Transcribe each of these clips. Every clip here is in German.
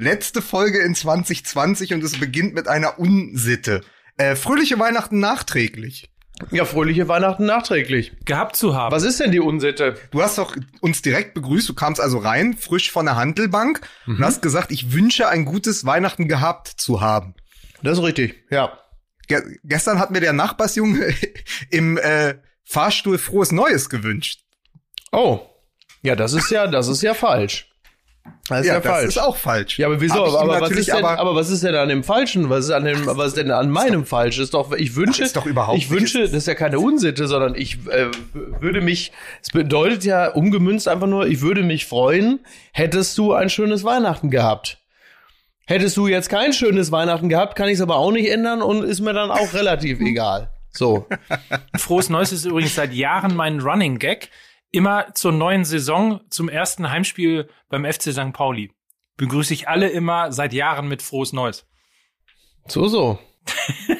Letzte Folge in 2020 und es beginnt mit einer Unsitte. Äh, fröhliche Weihnachten nachträglich. Ja, fröhliche Weihnachten nachträglich. Gehabt zu haben. Was ist denn die Unsitte? Du hast doch uns direkt begrüßt, du kamst also rein, frisch von der Handelbank und hast gesagt, ich wünsche ein gutes Weihnachten gehabt zu haben. Das ist richtig, ja. Ge gestern hat mir der Nachbarsjunge im äh, Fahrstuhl frohes Neues gewünscht. Oh. Ja, das ist ja, das ist ja falsch. Das ist ja, das falsch. ist auch falsch. ja, aber wieso? Aber, was ist denn, aber- aber, was ist denn an dem Falschen? Was ist an dem, was ist denn an meinem Falsch? Ist doch, ich wünsche, ist doch überhaupt ich wünsche, das ist ja keine Unsitte, sondern ich äh, würde mich, es bedeutet ja umgemünzt einfach nur, ich würde mich freuen, hättest du ein schönes Weihnachten gehabt. Hättest du jetzt kein schönes Weihnachten gehabt, kann ich es aber auch nicht ändern und ist mir dann auch relativ egal. So. Frohes Neues ist übrigens seit Jahren mein Running Gag. Immer zur neuen Saison, zum ersten Heimspiel beim FC St. Pauli. Begrüße ich alle immer seit Jahren mit Frohes Neues. So, so.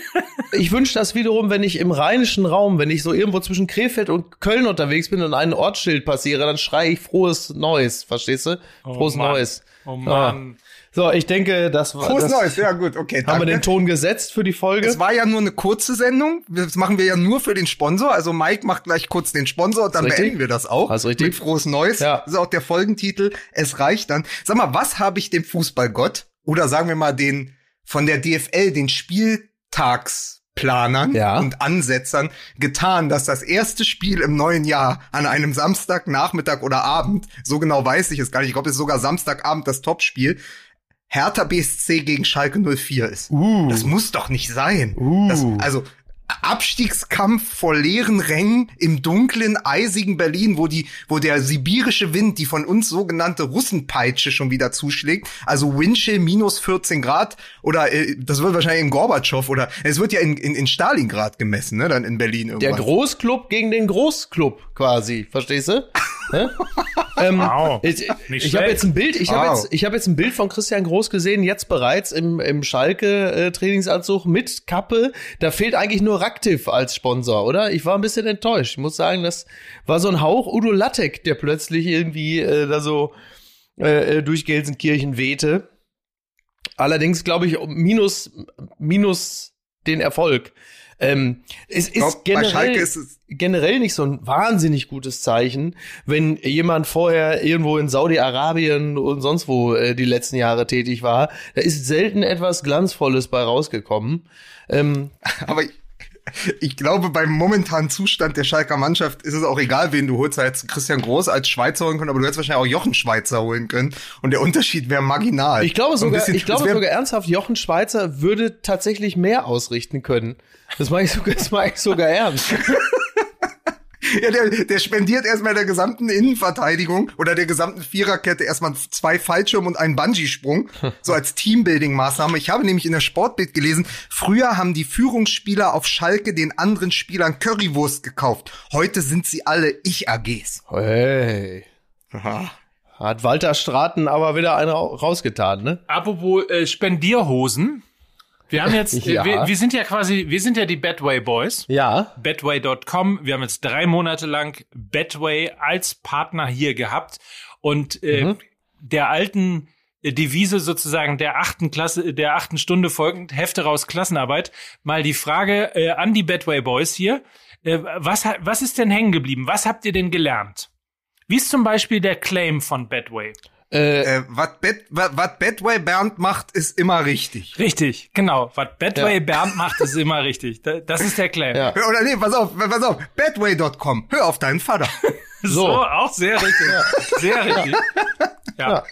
Ich wünsche das wiederum, wenn ich im rheinischen Raum, wenn ich so irgendwo zwischen Krefeld und Köln unterwegs bin und ein Ortsschild passiere, dann schreie ich frohes Neues, verstehst du? Frohes Mann. Neues. Oh Mann. So, ich denke, das war Frohes Neues, ja gut, okay. Haben wir den Ton gesetzt für die Folge? Es war ja nur eine kurze Sendung. Das machen wir ja nur für den Sponsor. Also Mike macht gleich kurz den Sponsor und dann richtig. beenden wir das auch. Hast richtig. Mit frohes Neues. Ja. Das ist auch der Folgentitel. Es reicht dann. Sag mal, was habe ich dem Fußballgott oder sagen wir mal den von der DFL, den Spieltagsplanern Ja. und Ansetzern getan, dass das erste Spiel im neuen Jahr an einem Samstag, Nachmittag oder Abend, so genau weiß ich es gar nicht, ich glaube, es ist sogar Samstagabend das Topspiel, Hertha BSC gegen Schalke 04 ist. Uh. Das muss doch nicht sein. Uh. Das, also Abstiegskampf vor leeren Rängen im dunklen, eisigen Berlin, wo die, wo der sibirische Wind, die von uns sogenannte Russenpeitsche schon wieder zuschlägt, also Windchill minus 14 Grad oder äh, das wird wahrscheinlich in Gorbatschow oder es wird ja in, in, in Stalingrad gemessen, ne, dann in Berlin Der irgendwann. Großclub gegen den Großclub quasi, verstehst du? Ähm, Wow. Ich, ich habe jetzt ein Bild, ich habe Wow. jetzt, ich habe jetzt ein Bild von Christian Groß gesehen, jetzt bereits im, im Schalke äh, mit Kappe. Da fehlt eigentlich nur Raktiv als Sponsor, oder? Ich war ein bisschen enttäuscht. Ich muss sagen, das war so ein Hauch Udo Lattek, der plötzlich irgendwie äh, da so äh, äh, durch Gelsenkirchen wehte. Allerdings glaube ich minus minus den Erfolg. Ähm, es ist glaub, bei generell, ist es- generell nicht so ein wahnsinnig gutes Zeichen, wenn jemand vorher irgendwo in Saudi-Arabien und sonst wo äh, die letzten Jahre tätig war. Da ist selten etwas Glanzvolles bei rausgekommen. Ähm, Aber ich, glaube, beim momentanen Zustand der Schalker Mannschaft ist es auch egal, wen du holst. Da hättest du Christian Groß als Schweizer holen können, aber du hättest wahrscheinlich auch Jochen Schweizer holen können. Und der Unterschied wäre marginal. ich glaube sogar, bisschen- ich glaube sogar ernsthaft, Jochen Schweizer würde tatsächlich mehr ausrichten können. Das mache ich sogar, das mache ich sogar ernst. Ja, der, der spendiert erstmal der gesamten Innenverteidigung oder der gesamten Viererkette erstmal zwei Fallschirme und einen Bungee-Sprung, so als Teambuilding-Maßnahme. Ich habe nämlich in der Sportbild gelesen, früher haben die Führungsspieler auf Schalke den anderen Spielern Currywurst gekauft. Heute sind sie alle Ich-AGs. Hey. Aha. Hat Walter Straten aber wieder einen ra- rausgetan, ne? Apropos äh, Spendierhosen. Wir haben jetzt, Ja. wir, wir sind ja quasi, wir sind ja die Betway Boys. Ja. Betway.com. Wir haben jetzt drei Monate lang Betway als Partner hier gehabt und äh, Mhm. der alten äh, Devise sozusagen der achten Klasse, der achten Stunde folgend, Hefte raus Klassenarbeit, mal die Frage äh, an die Betway Boys hier. Äh, was, was ist denn hängen geblieben? Was habt ihr denn gelernt? Wie ist zum Beispiel der Claim von Betway? Äh, Äh, was Bet, Betway Bernd macht, ist immer richtig. Richtig, genau. Was Betway Ja. Bernd macht, ist immer richtig. Da- Das ist der Claim. Ja. Oder nee, pass auf, pass auf, Betway.com. Hör auf deinen Vater. So, So. auch sehr richtig. Sehr richtig. Ja.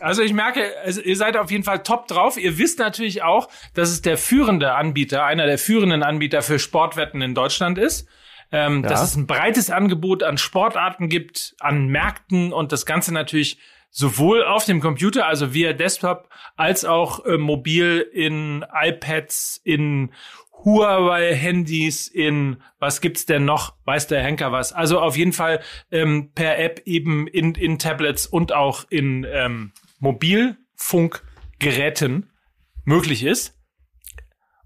Also ich merke, also ihr seid auf jeden Fall top drauf. Ihr wisst natürlich auch, dass es der führende Anbieter, einer der führenden Anbieter für Sportwetten in Deutschland ist. Ähm, Dass es ein breites Angebot an Sportarten gibt, an Märkten und das Ganze natürlich sowohl auf dem Computer, also via Desktop, als auch äh, mobil in iPads, in Huawei-Handys, in was gibt's denn noch? Weiß der Henker was? Also auf jeden Fall ähm, per App eben in, in Tablets und auch in ähm, Mobilfunkgeräten möglich ist.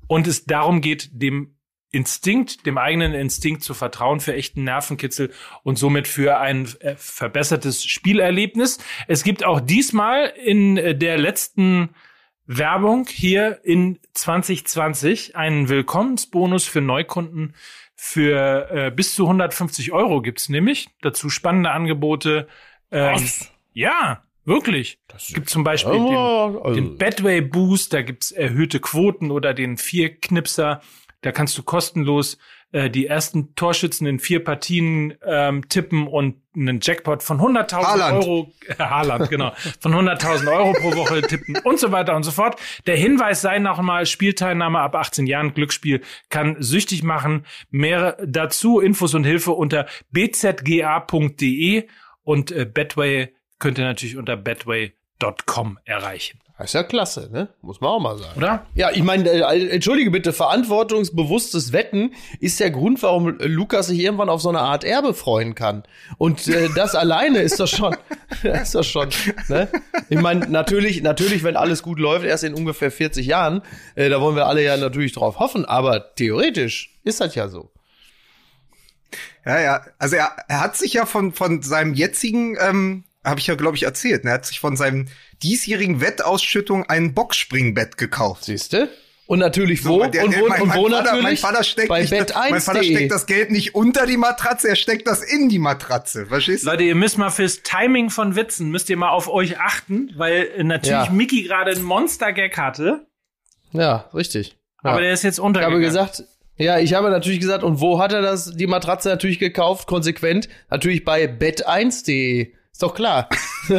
Und es darum geht, dem Instinkt, dem eigenen Instinkt zu vertrauen für echten Nervenkitzel und somit für ein äh, verbessertes Spielerlebnis. Es gibt auch diesmal in äh, der letzten Werbung hier in 2020 einen Willkommensbonus für Neukunden für äh, bis zu 150 Euro gibt's nämlich. Dazu spannende Angebote. Ähm, Was? Ja, wirklich. Es gibt zum Beispiel den, also- den Bedway Boost, da gibt's erhöhte Quoten oder den Vierknipser. Da kannst du kostenlos äh, die ersten Torschützen in vier Partien ähm, tippen und einen Jackpot von 100.000 Haaland. Euro, äh, Haaland, genau, von 100.000 Euro pro Woche tippen und so weiter und so fort. Der Hinweis sei nochmal, Spielteilnahme ab 18 Jahren, Glücksspiel kann süchtig machen. Mehr dazu, Infos und Hilfe unter bzga.de und äh, Betway könnt ihr natürlich unter betway.com erreichen. Das ist ja klasse, ne? Muss man auch mal sagen. Oder? Ja, ich meine, äh, entschuldige bitte, verantwortungsbewusstes Wetten ist der Grund, warum Lukas sich irgendwann auf so eine Art Erbe freuen kann. Und äh, das alleine ist das schon, ist das schon, ne? Ich meine, natürlich, natürlich, wenn alles gut läuft, erst in ungefähr 40 Jahren, äh, da wollen wir alle ja natürlich drauf hoffen, aber theoretisch ist das ja so. Ja, ja. Also er, er hat sich ja von, von seinem jetzigen, ähm, habe ich ja, glaube ich, erzählt, ne? er hat sich von seinem diesjährigen Wettausschüttung ein Boxspringbett gekauft. Siehste? Und natürlich wo? So, der- und der- wo, mein- und mein wo Vater- natürlich? Mein Vater steckt Bei nicht, mein Vater bet1.de. steckt das Geld nicht unter die Matratze, er steckt das in die Matratze. Verstehst du? Leute, ihr müsst mal fürs Timing von Witzen, müsst ihr mal auf euch achten, weil äh, natürlich Ja. Mickey gerade einen Monster-Gag hatte, Ja, richtig. Ja. aber der ist jetzt Ich habe untergegangen. gesagt, ja, ich habe natürlich gesagt, und wo hat er das, die Matratze natürlich gekauft? Konsequent, natürlich bei bet1.de. Ist doch klar. so,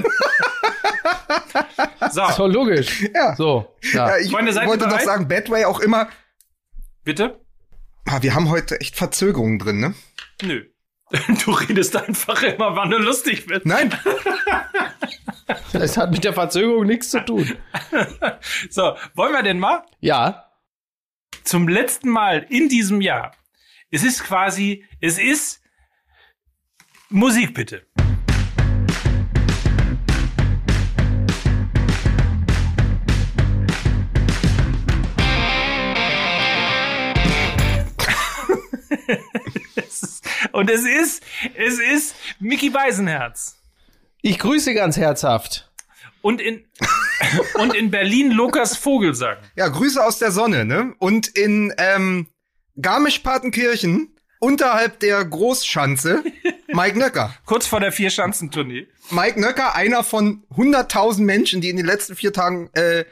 Ist doch logisch. Ja. So, ja. Ja, ich Freunde, wollte noch sagen, Badway auch immer, bitte? ah, wir haben heute echt Verzögerungen drin, ne? Nö. Du redest einfach immer, wann du lustig bist. Nein, Das hat mit der Verzögerung nichts zu tun. So, wollen wir denn mal? Ja. Zum letzten Mal in diesem Jahr. Es ist quasi, es ist Musik bitte. Ist- Und es ist, es ist Mickey Beisenherz. Ich grüße ganz herzhaft. Und in, und in Berlin Lukas Vogelsang. ja, Grüße aus der Sonne, ne? Und in ähm, Garmisch-Partenkirchen, unterhalb der Großschanze, Mike Nöcker. Kurz vor der Vierschanzentournee. Mike Nöcker, einer von 100.000 Menschen, die in den letzten vier Tagen äh,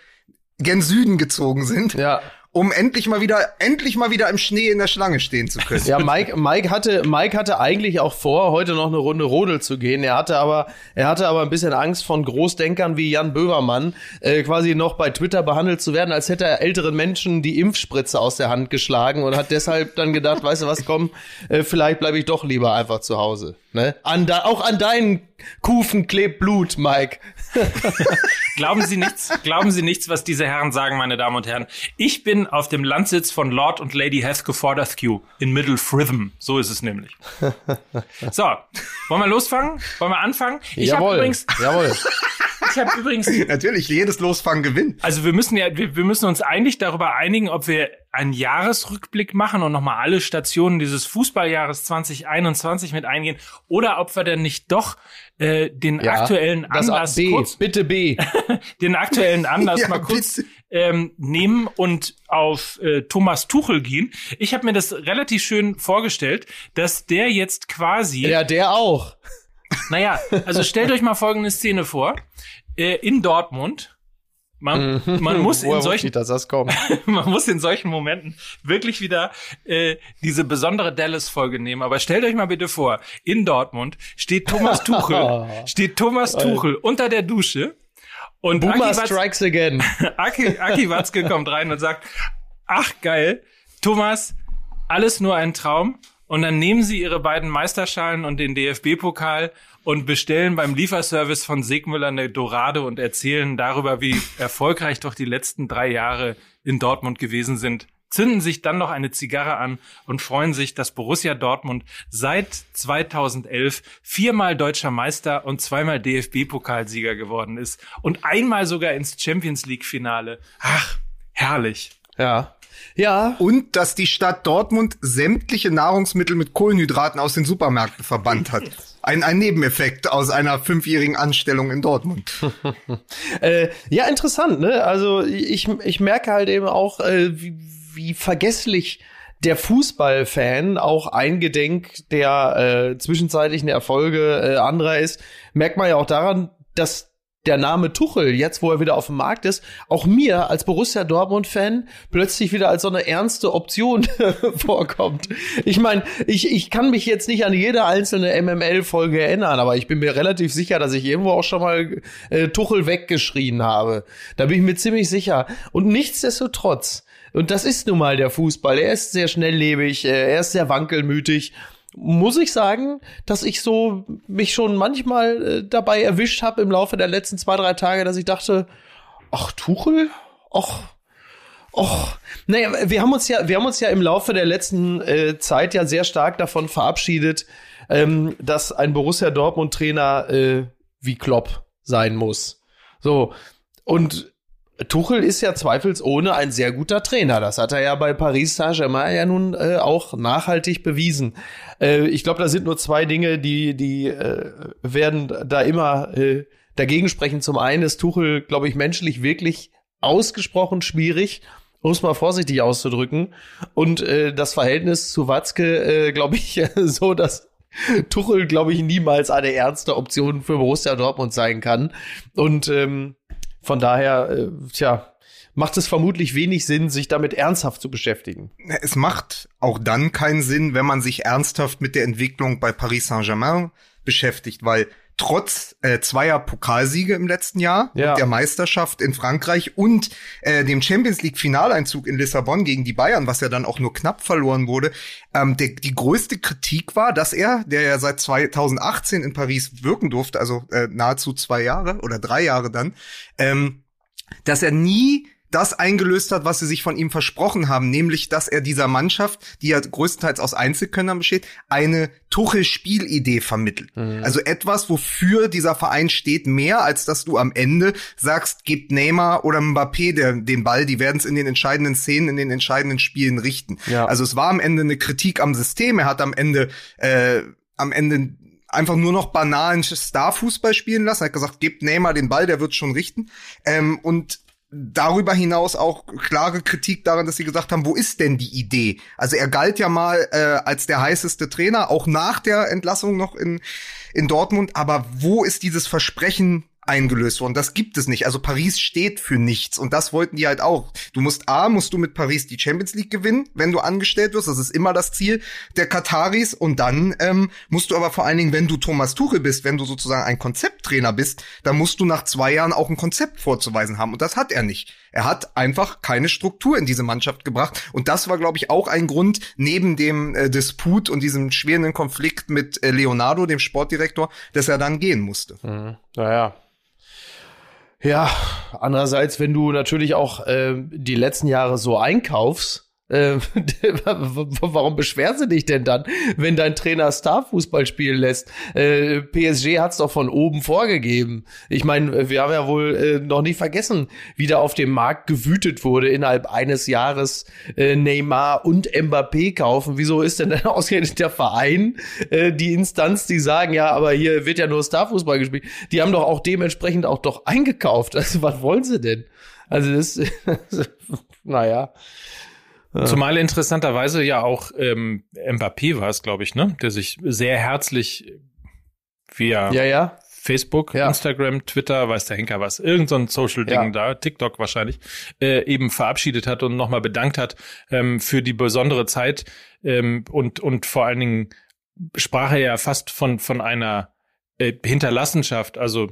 gen Süden gezogen sind, Ja. Um endlich mal wieder, endlich mal wieder im Schnee in der Schlange stehen zu können. Ja, Mike, Mike hatte, Mike hatte eigentlich auch vor, heute noch eine Runde Rodel zu gehen. Er hatte aber, er hatte aber ein bisschen Angst von Großdenkern wie Jan Böhmermann, äh, quasi noch bei Twitter behandelt zu werden, als hätte er älteren Menschen die Impfspritze aus der Hand geschlagen und hat deshalb dann gedacht, weißt du was, komm, äh, vielleicht bleibe ich doch lieber einfach zu Hause. Ne? An da, auch an deinen Kufen klebt Blut, Mike. Glauben Sie nichts, glauben Sie nichts, was diese Herren sagen, meine Damen und Herren. Ich bin auf dem Landsitz von Lord und Lady Heathcote in Middle Fritham. So ist es nämlich. So, wollen wir losfangen? Wollen wir anfangen? Ich habe jawohl, übrigens, jawohl. ich habe übrigens Natürlich, jedes Losfangen gewinnt. Also wir müssen ja, wir, wir müssen uns eigentlich darüber einigen, ob wir einen Jahresrückblick machen und nochmal alle Stationen dieses Fußballjahres 2021 mit eingehen oder ob wir denn nicht doch äh, den Ja, aktuellen Anlass B, kurz, bitte B. den aktuellen Anlass Ja, mal kurz bitte. ähm, nehmen und auf äh, Thomas Tuchel gehen. Ich habe mir das relativ schön vorgestellt, dass der jetzt quasi Ja, der auch. naja, also stellt euch mal folgende Szene vor. Äh, in Dortmund. Man, man muss in solchen ich, man muss in solchen Momenten wirklich wieder äh, diese besondere Dallas-Folge nehmen. Aber stellt euch mal bitte vor, in Dortmund steht Thomas Tuchel, steht Thomas Tuchel unter der Dusche und Boomer Aki, Watz, strikes again. Aki, Aki Watzke kommt rein und sagt, ach geil, Thomas, alles nur ein Traum. Und dann nehmen sie ihre beiden Meisterschalen und den DFB-Pokal und bestellen beim Lieferservice von Segmüller eine Dorade und erzählen darüber, wie erfolgreich doch die letzten drei Jahre in Dortmund gewesen sind. Zünden sich dann noch eine Zigarre an und freuen sich, dass Borussia Dortmund seit 2011 viermal deutscher Meister und zweimal DFB-Pokalsieger geworden ist und einmal sogar ins Champions League-Finale. Ach, herrlich. Ja. Ja. Und dass die Stadt Dortmund sämtliche Nahrungsmittel mit Kohlenhydraten aus den Supermärkten verbannt hat. Ein, ein Nebeneffekt aus einer fünfjährigen Anstellung in Dortmund. äh, ja, interessant, ne? Also ich, ich merke halt eben auch, äh, wie, wie vergesslich der Fußballfan auch eingedenk der äh, zwischenzeitlichen Erfolge äh, anderer ist, merkt man ja auch daran, dass der Name Tuchel, jetzt wo er wieder auf dem Markt ist, auch mir als Borussia Dortmund-Fan plötzlich wieder als so eine ernste Option vorkommt. Ich meine, ich, ich kann mich jetzt nicht an jede einzelne MML-Folge erinnern, aber ich bin mir relativ sicher, dass ich irgendwo auch schon mal äh, Tuchel weggeschrien habe. Da bin ich mir ziemlich sicher. Und nichtsdestotrotz, und das ist nun mal der Fußball, er ist sehr schnelllebig, äh, er ist sehr wankelmütig muss ich sagen, dass ich so mich schon manchmal äh, dabei erwischt habe im Laufe der letzten zwei, drei Tage, dass ich dachte, ach, Tuchel? Ach, ach. Naja, wir haben uns ja, wir haben uns ja im Laufe der letzten äh, Zeit ja sehr stark davon verabschiedet, ähm, dass ein Borussia Dortmund Trainer äh, wie Klopp sein muss. So. Und Tuchel ist ja zweifelsohne ein sehr guter Trainer. Das hat er ja bei Paris Saint-Germain ja nun äh, auch nachhaltig bewiesen. Äh, ich glaube, da sind nur zwei Dinge, die, die äh, werden da immer äh, dagegen sprechen. Zum einen ist Tuchel, glaube ich, menschlich wirklich ausgesprochen schwierig um es mal vorsichtig auszudrücken. Und äh, das Verhältnis zu Watzke, äh, glaube ich, so, dass Tuchel, glaube ich, niemals eine ernste Option für Borussia Dortmund sein kann. Und ähm, von daher, äh, tja, macht es vermutlich wenig Sinn, sich damit ernsthaft zu beschäftigen. Es macht auch dann keinen Sinn, wenn man sich ernsthaft mit der Entwicklung bei Paris Saint-Germain beschäftigt, weil trotz äh, zweier Pokalsiege im letzten Jahr ja. der Meisterschaft in Frankreich und äh, dem Champions League Finaleinzug in Lissabon gegen die Bayern, was ja dann auch nur knapp verloren wurde, ähm, der, die größte Kritik war, dass er, der ja seit 2018 in Paris wirken durfte, also äh, nahezu zwei Jahre oder drei Jahre dann, ähm, dass er nie das eingelöst hat, was sie sich von ihm versprochen haben, nämlich, dass er dieser Mannschaft, die ja größtenteils aus Einzelkönnern besteht, eine Tuchel-Spielidee vermittelt. Mhm. Also etwas, wofür dieser Verein steht, mehr als dass du am Ende sagst, gibt Neymar oder Mbappé der, den Ball, die werden es in den entscheidenden Szenen, in den entscheidenden Spielen richten. Ja. Also es war am Ende eine Kritik am System. Er hat am Ende äh, am Ende einfach nur noch banalen Star-Fußball spielen lassen. Er hat gesagt, gebt Neymar den Ball, der wird schon richten. Ähm, und darüber hinaus auch klare Kritik daran, dass sie gesagt haben, wo ist denn die Idee? Also er galt ja mal äh, als der heißeste Trainer, auch nach der Entlassung noch in, in Dortmund. Aber wo ist dieses Versprechen eingelöst worden. Das gibt es nicht. Also Paris steht für nichts und das wollten die halt auch. Du musst A, musst du mit Paris die Champions League gewinnen, wenn du angestellt wirst. Das ist immer das Ziel der Kataris und dann ähm, musst du aber vor allen Dingen, wenn du Thomas Tuchel bist, wenn du sozusagen ein Konzepttrainer bist, dann musst du nach zwei Jahren auch ein Konzept vorzuweisen haben und das hat er nicht. Er hat einfach keine Struktur in diese Mannschaft gebracht und das war, glaube ich, auch ein Grund neben dem äh, Disput und diesem schweren Konflikt mit äh, Leonardo, dem Sportdirektor, dass er dann gehen musste. Mhm. Naja, ja, andererseits, wenn du natürlich auch äh, die letzten Jahre so einkaufst, äh, warum beschwerst du dich denn dann, wenn dein Trainer Starfußball spielen lässt? Äh, PSG hat's doch von oben vorgegeben. Ich meine, wir haben ja wohl äh, noch nie vergessen, wie da auf dem Markt gewütet wurde, innerhalb eines Jahres äh, Neymar und Mbappé kaufen. Wieso ist denn dann ausgerechnet der Verein äh, die Instanz, die sagen, ja, aber hier wird ja nur Starfußball gespielt. Die haben doch auch dementsprechend auch doch eingekauft. Also was wollen sie denn? Also das, naja. Zumal interessanterweise ja auch ähm, Mbappé war es, glaube ich, ne, der sich sehr herzlich via ja, ja. Facebook, ja. Instagram, Twitter, weiß der Henker was, irgend so ein Social-Ding da, TikTok wahrscheinlich, äh, eben verabschiedet hat und nochmal bedankt hat ähm, für die besondere Zeit ähm, und, und vor allen Dingen sprach er ja fast von, von einer äh, Hinterlassenschaft, also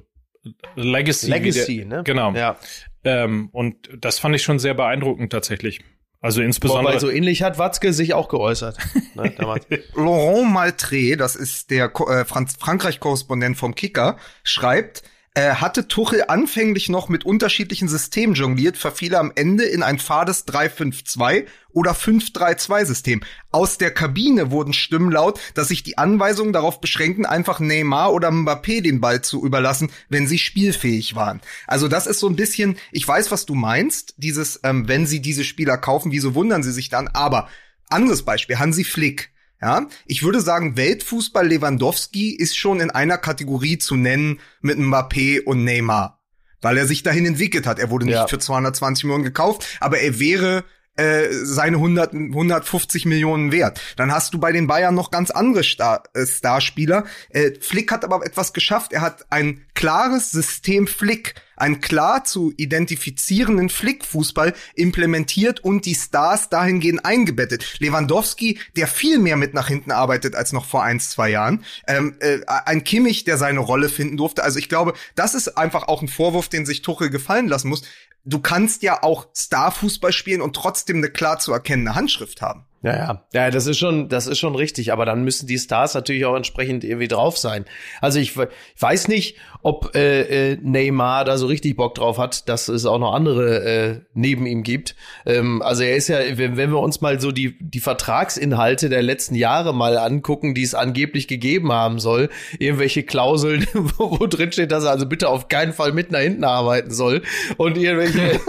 Legacy. Legacy, der, ne? Genau. Ja. Ähm, und das fand ich schon sehr beeindruckend tatsächlich. Also insbesondere. Weil so ähnlich hat Watzke sich auch geäußert. ne, Laurent Maltré, das ist der äh, Frankreich-Korrespondent vom Kicker, schreibt, äh, hatte Tuchel anfänglich noch mit unterschiedlichen Systemen jongliert, verfiel am Ende in ein fades 3-5-2 oder 5-3-2-System. Aus der Kabine wurden Stimmen laut, dass sich die Anweisungen darauf beschränken, einfach Neymar oder Mbappé den Ball zu überlassen, wenn sie spielfähig waren. Also das ist so ein bisschen, ich weiß, was du meinst, dieses, ähm, wenn sie diese Spieler kaufen, wieso wundern sie sich dann? Aber anderes Beispiel, Hansi Flick. Ja, ich würde sagen, Weltfußball Lewandowski ist schon in einer Kategorie zu nennen mit Mbappé und Neymar, weil er sich dahin entwickelt hat. Er wurde nicht ja. für 220 Millionen gekauft, aber er wäre äh, seine 100, 150 Millionen wert. Dann hast du bei den Bayern noch ganz andere Star, äh, Starspieler. Äh, Flick hat aber etwas geschafft. Er hat ein klares System Flick einen klar zu identifizierenden Flickfußball implementiert und die Stars dahingehend eingebettet. Lewandowski, der viel mehr mit nach hinten arbeitet als noch vor ein, zwei Jahren. Ähm, äh, ein Kimmich, der seine Rolle finden durfte. Also ich glaube, das ist einfach auch ein Vorwurf, den sich Tuchel gefallen lassen muss. Du kannst ja auch Starfußball spielen und trotzdem eine klar zu erkennende Handschrift haben. Ja, ja, ja, das ist schon, das ist schon richtig. Aber dann müssen die Stars natürlich auch entsprechend irgendwie drauf sein. Also ich, ich weiß nicht, ob äh, äh, Neymar da so richtig Bock drauf hat, dass es auch noch andere äh, neben ihm gibt. Ähm, also er ist ja, wenn, wenn wir uns mal so die die Vertragsinhalte der letzten Jahre mal angucken, die es angeblich gegeben haben soll, irgendwelche Klauseln, wo, wo drin steht, dass er also bitte auf keinen Fall mit nach hinten arbeiten soll und irgendwelche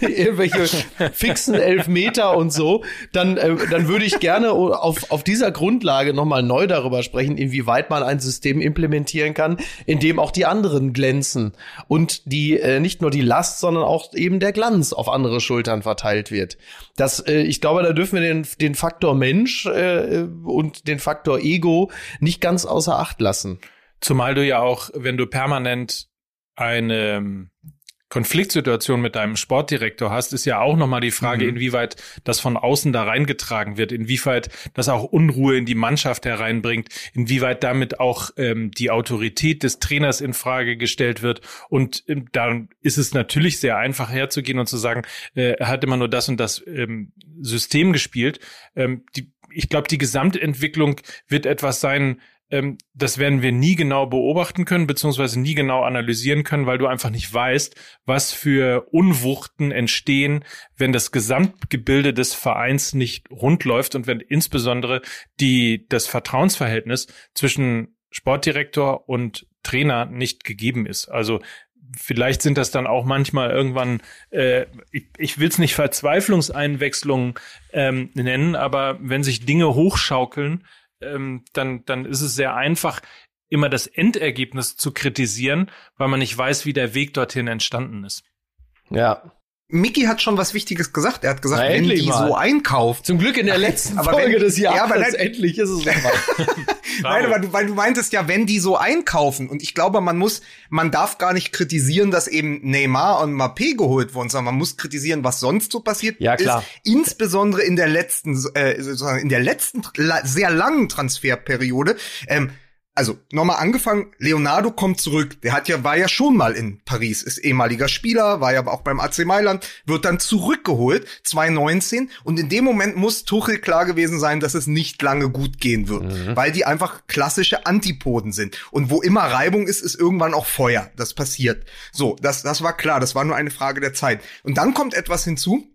irgendwelche fixen Elfmeter und so, dann äh, dann würde ich gerne auf, auf dieser Grundlage nochmal neu darüber sprechen, inwieweit man ein System implementieren kann, in dem auch die anderen glänzen und die äh, nicht nur die Last, sondern auch eben der Glanz auf andere Schultern verteilt wird. Das, äh, ich glaube, da dürfen wir den, den Faktor Mensch äh, und den Faktor Ego nicht ganz außer Acht lassen. Zumal du ja auch, wenn du permanent eine Konfliktsituation mit deinem Sportdirektor hast, ist ja auch nochmal die Frage, mhm. inwieweit das von außen da reingetragen wird, inwieweit das auch Unruhe in die Mannschaft hereinbringt, inwieweit damit auch ähm, die Autorität des Trainers in Frage gestellt wird. Und ähm, dann ist es natürlich sehr einfach herzugehen und zu sagen, äh, er hat immer nur das und das ähm, System gespielt. Ähm, die, ich glaube, die Gesamtentwicklung wird etwas sein, ähm, das werden wir nie genau beobachten können, beziehungsweise nie genau analysieren können, weil du einfach nicht weißt, was für Unwuchten entstehen, wenn das Gesamtgebilde des Vereins nicht rund läuft und wenn insbesondere die, das Vertrauensverhältnis zwischen Sportdirektor und Trainer nicht gegeben ist. Also vielleicht sind das dann auch manchmal irgendwann, äh, ich, ich will es nicht Verzweiflungseinwechslungen ähm, nennen, aber wenn sich Dinge hochschaukeln, ähm, dann, dann ist es sehr einfach, immer das Endergebnis zu kritisieren, weil man nicht weiß, wie der Weg dorthin entstanden ist. Ja. Mickey hat schon was Wichtiges gesagt. Er hat gesagt, Na, wenn die mal. so einkauft. Zum Glück in der letzten aber Folge wenn, des Jahres. Ja, aber nein, endlich ist es Nein, aber du, weil du meintest ja, wenn die so einkaufen. Und ich glaube, man muss, man darf gar nicht kritisieren, dass eben Neymar und Mbappé geholt wurden, sondern man muss kritisieren, was sonst so passiert ja, klar. ist. Insbesondere in der letzten, äh, sozusagen in der letzten sehr langen Transferperiode. Ähm, also nochmal angefangen, Leonardo kommt zurück. Der hat ja, war ja schon mal in Paris, ist ehemaliger Spieler, war ja auch beim AC Mailand, wird dann zurückgeholt, 2019. Und in dem Moment muss Tuchel klar gewesen sein, dass es nicht lange gut gehen wird, mhm. weil die einfach klassische Antipoden sind. Und wo immer Reibung ist, ist irgendwann auch Feuer. Das passiert. So, das, das war klar, das war nur eine Frage der Zeit. Und dann kommt etwas hinzu,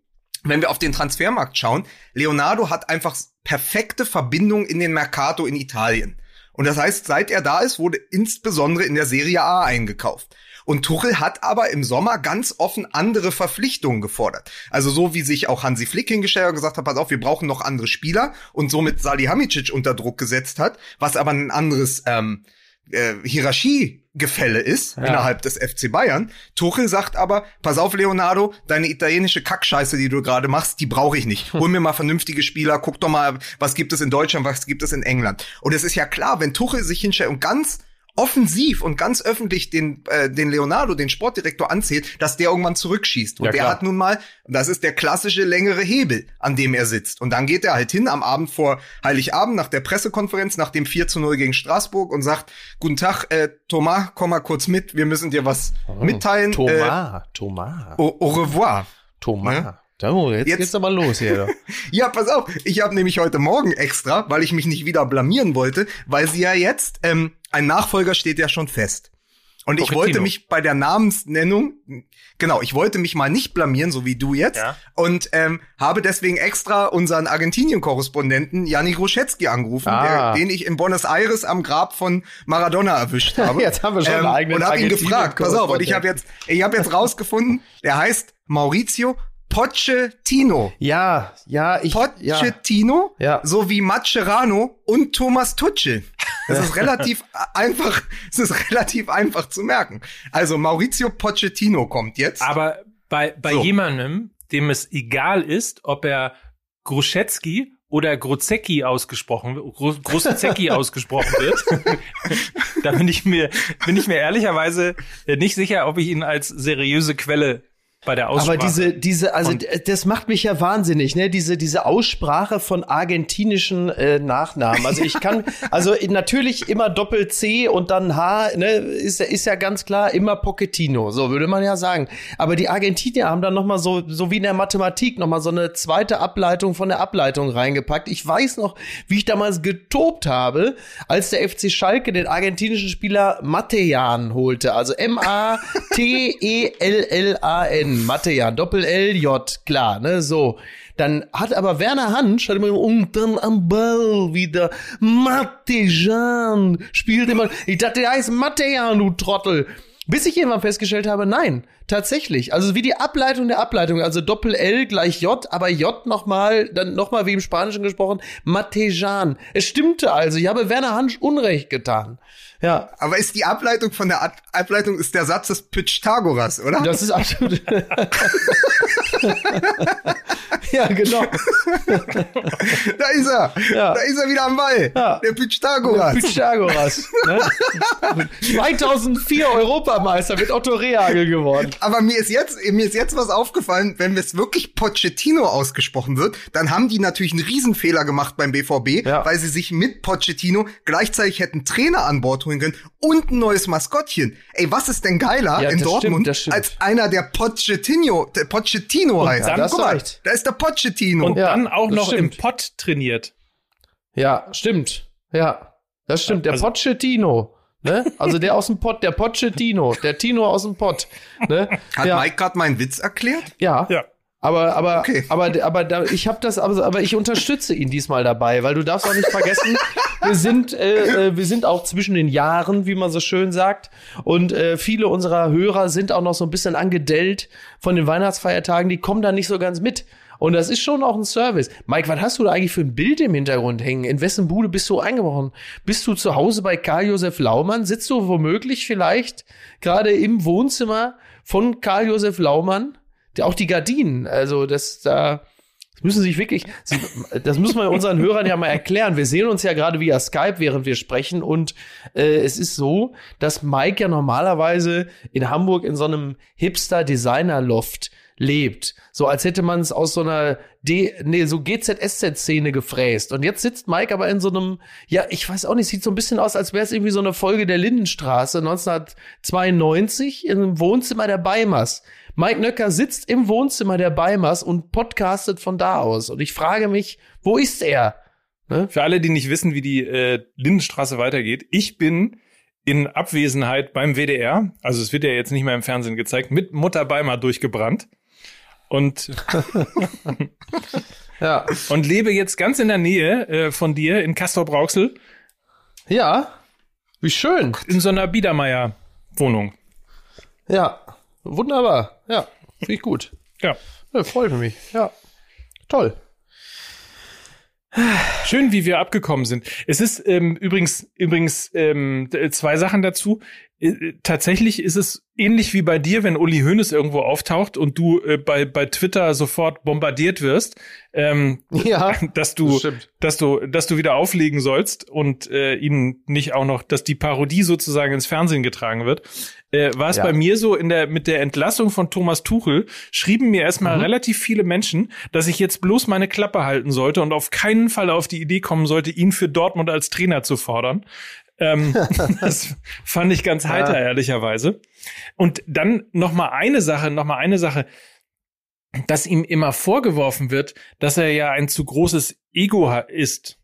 wenn wir auf den Transfermarkt schauen. Leonardo hat einfach perfekte Verbindung in den Mercato in Italien. Und das heißt, seit er da ist, wurde insbesondere in der Serie A eingekauft. Und Tuchel hat aber im Sommer ganz offen andere Verpflichtungen gefordert. Also so wie sich auch Hansi Flick hingestellt und gesagt hat, pass auf, wir brauchen noch andere Spieler und somit Salihamidzic unter Druck gesetzt hat, was aber ein anderes ähm, äh, Hierarchiegefälle ist ja. innerhalb des FC Bayern. Tuchel sagt aber, pass auf, Leonardo, deine italienische Kackscheiße, die du gerade machst, die brauche ich nicht. Hol mir mal vernünftige Spieler, guck doch mal, was gibt es in Deutschland, was gibt es in England. Und es ist ja klar, wenn Tuchel sich hinstellt und ganz offensiv und ganz öffentlich den, äh, den Leonardo, den Sportdirektor, anzählt, dass der irgendwann zurückschießt. Und ja, der hat nun mal, das ist der klassische längere Hebel, an dem er sitzt. Und dann geht er halt hin am Abend vor Heiligabend nach der Pressekonferenz, nach dem 4 zu 0 gegen Straßburg und sagt, guten Tag, äh, Thomas, komm mal kurz mit, wir müssen dir was oh, mitteilen. Thomas, äh, Thomas. Au, au revoir. Thomas. Ja? jetzt, jetzt geht's aber los hier. ja, pass auf. Ich habe nämlich heute Morgen extra, weil ich mich nicht wieder blamieren wollte, weil sie ja jetzt, ähm, ein Nachfolger steht ja schon fest. Und ich wollte mich bei der Namensnennung, genau, ich wollte mich mal nicht blamieren, so wie du jetzt, ja. und ähm, habe deswegen extra unseren Argentinien-Korrespondenten Janni Gruschetzky angerufen, ah. der, den ich in Buenos Aires am Grab von Maradona erwischt habe. jetzt haben wir schon ähm, einen eigenen Und habe ihn gefragt, pass auf, und ich habe jetzt, ich habe jetzt rausgefunden, der heißt Maurizio Pochettino. Ja, ja, ich. Pochettino, ja. sowie Mascherano und Thomas Tuchel. Das ist relativ einfach, es ist relativ einfach zu merken. Also Maurizio Pochettino kommt jetzt. Aber bei, bei so. jemandem, dem es egal ist, ob er Gruschetzky oder Grozecki ausgesprochen wird, Grozecki ausgesprochen wird, da bin ich mir, bin ich mir ehrlicherweise nicht sicher, ob ich ihn als seriöse Quelle bei der Aussprache. Aber diese, diese, also und das macht mich ja wahnsinnig, ne? Diese, diese Aussprache von argentinischen äh, Nachnamen. Also ich kann, also natürlich immer Doppel C und dann H, ne? Ist, ist ja ganz klar immer Pochettino, so würde man ja sagen. Aber die Argentinier haben dann noch mal so, so wie in der Mathematik noch mal so eine zweite Ableitung von der Ableitung reingepackt. Ich weiß noch, wie ich damals getobt habe, als der FC Schalke den argentinischen Spieler Matejan holte. Also M-A-T-E-L-L-A-N. Mathe ja, Doppel-L-J, klar, ne, so. Dann hat aber Werner Hansch, hat immer, und dann am Ball wieder, Matejan, spielt immer, ich dachte, der heißt Matejan, du Trottel. Bis ich irgendwann festgestellt habe, nein, tatsächlich. Also wie die Ableitung der Ableitung, also Doppel L gleich J, aber J nochmal, dann nochmal wie im Spanischen gesprochen, Matejan. Es stimmte also, ich habe Werner Hansch Unrecht getan. Ja. Aber ist die Ableitung von der Ableitung ist der Satz des Pythagoras, oder? Das ist absolut. ja, genau. da ist er. Ja. Da ist er wieder am Ball. Ja. Der Pythagoras. Der Pythagoras. Ne? 2004 Europameister mit Otto Rehagel geworden. Aber mir ist jetzt, mir ist jetzt was aufgefallen, wenn es wirklich Pochettino ausgesprochen wird, dann haben die natürlich einen Riesenfehler gemacht beim BVB, ja. weil sie sich mit Pochettino gleichzeitig hätten Trainer an Bord holen können und ein neues Maskottchen. Ey, was ist denn geiler ja, in Dortmund stimmt, als einer, der Pochettino, der Pochettino heißt? Dann, Guck mal, da ist der Pochettino. Und dann auch noch stimmt. im Pott trainiert. Ja, stimmt. Ja, das stimmt. Der also, Pochettino. Ne? Also der aus dem Pott, der Pochettino, der Tino aus dem Pott. Ne? Hat ja. Mike gerade meinen Witz erklärt? Ja. ja. Aber, aber, okay. aber, aber da, ich habe das, aber, aber ich unterstütze ihn diesmal dabei, weil du darfst auch nicht vergessen, wir sind, äh, äh, wir sind auch zwischen den Jahren, wie man so schön sagt, und äh, viele unserer Hörer sind auch noch so ein bisschen angedellt von den Weihnachtsfeiertagen, die kommen da nicht so ganz mit. Und das ist schon auch ein Service. Mike, was hast du da eigentlich für ein Bild im Hintergrund hängen? In wessen Bude bist du eingebrochen? Bist du zu Hause bei Karl-Josef Laumann? Sitzt du womöglich vielleicht gerade im Wohnzimmer von Karl-Josef Laumann? auch die Gardinen, also das da müssen sich wirklich, das müssen wir unseren Hörern ja mal erklären. Wir sehen uns ja gerade via Skype, während wir sprechen. Und äh, es ist so, dass Mike ja normalerweise in Hamburg in so einem Hipster-Designer-Loft lebt. So als hätte man es aus so einer D nee, so GZSZ-Szene gefräst. Und jetzt sitzt Mike aber in so einem, ja, ich weiß auch nicht, sieht so ein bisschen aus, als wäre es irgendwie so eine Folge der Lindenstraße 1992 in einem Wohnzimmer der Beimers. Mike Nöcker sitzt im Wohnzimmer der Beimers und podcastet von da aus. Und ich frage mich, wo ist er? Ne? Für alle, die nicht wissen, wie die äh, Lindenstraße weitergeht, ich bin in Abwesenheit beim WDR, also es wird ja jetzt nicht mehr im Fernsehen gezeigt, mit Mutter Beimer durchgebrannt. Und, ja. und lebe jetzt ganz in der Nähe äh, von dir in Castor Brauxel. Ja, wie schön. In so einer Biedermeier-Wohnung. Ja, Wunderbar. Ja, finde ich gut. Ja. ja. Freut mich. Ja. Toll. Schön, wie wir abgekommen sind. Es ist ähm, übrigens übrigens ähm, zwei Sachen dazu. Äh, tatsächlich ist es ähnlich wie bei dir, wenn Uli Hoeneß irgendwo auftaucht und du äh, bei bei Twitter sofort bombardiert wirst, ähm, ja, dass du das dass du dass du wieder auflegen sollst und äh, ihnen nicht auch noch, dass die Parodie sozusagen ins Fernsehen getragen wird äh, war es ja. bei mir so, in der, mit der Entlassung von Thomas Tuchel schrieben mir erstmal mhm. relativ viele Menschen, dass ich jetzt bloß meine Klappe halten sollte und auf keinen Fall auf die Idee kommen sollte, ihn für Dortmund als Trainer zu fordern. Ähm, das fand ich ganz heiter, ja. ehrlicherweise. Und dann noch mal eine Sache, noch mal eine Sache, dass ihm immer vorgeworfen wird, dass er ja ein zu großes Ego ist.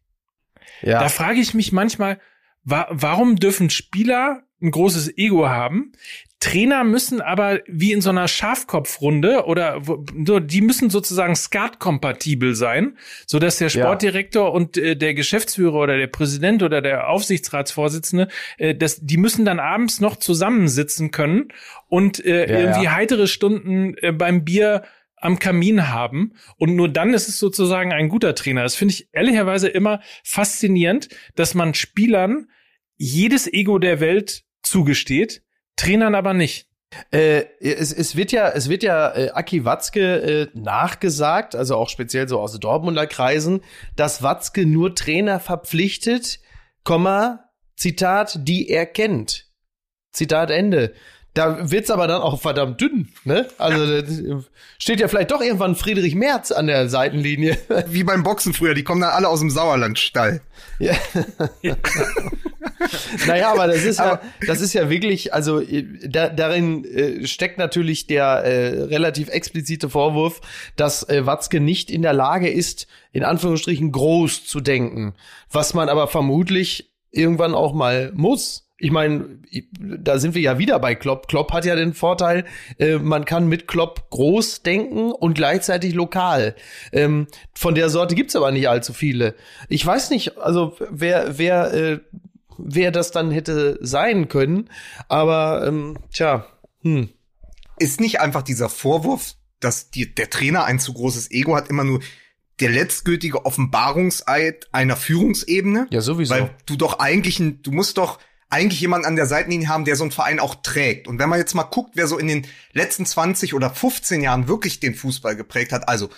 Ja. Da frage ich mich manchmal, wa warum dürfen Spieler ein großes Ego haben. Trainer müssen aber wie in so einer Schafkopfrunde oder die müssen sozusagen Skat-kompatibel sein, so dass der Sportdirektor ja. und äh, der Geschäftsführer oder der Präsident oder der Aufsichtsratsvorsitzende, äh, das, die müssen dann abends noch zusammensitzen können und äh, ja, irgendwie ja. heitere Stunden äh, beim Bier am Kamin haben und nur dann ist es sozusagen ein guter Trainer. Das finde ich ehrlicherweise immer faszinierend, dass man Spielern jedes Ego der Welt zugesteht, Trainern aber nicht. Äh, es, es wird ja, es wird ja äh, Aki Watzke äh, nachgesagt, also auch speziell so aus Dortmunder Kreisen, dass Watzke nur Trainer verpflichtet, Komma, Zitat, die er kennt. Zitat Ende. Da wird's aber dann auch verdammt dünn, ne? Also steht ja vielleicht doch irgendwann Friedrich Merz an der Seitenlinie. Wie beim Boxen früher, die kommen dann alle aus dem Sauerlandstall. Ja. naja, aber das ist ja, das ist ja wirklich, also da, darin äh, steckt natürlich der äh, relativ explizite Vorwurf, dass äh, Watzke nicht in der Lage ist, in Anführungsstrichen groß zu denken, was man aber vermutlich irgendwann auch mal muss ich meine, da sind wir ja wieder bei Klopp. Klopp hat ja den Vorteil, äh, man kann mit Klopp groß denken und gleichzeitig lokal. Ähm, von der Sorte gibt's aber nicht allzu viele. Ich weiß nicht, also wer, wer, äh, wer das dann hätte sein können, aber ähm, tja, hm. Ist nicht einfach dieser Vorwurf, dass die, der Trainer ein zu großes Ego hat, immer nur der letztgültige Offenbarungseid einer Führungsebene? Ja, sowieso. Weil du doch eigentlich, ein, du musst doch eigentlich jemanden an der Seitenlinie haben, der so einen Verein auch trägt. Und wenn man jetzt mal guckt, wer so in den letzten 20 oder 15 Jahren wirklich den Fußball geprägt hat, also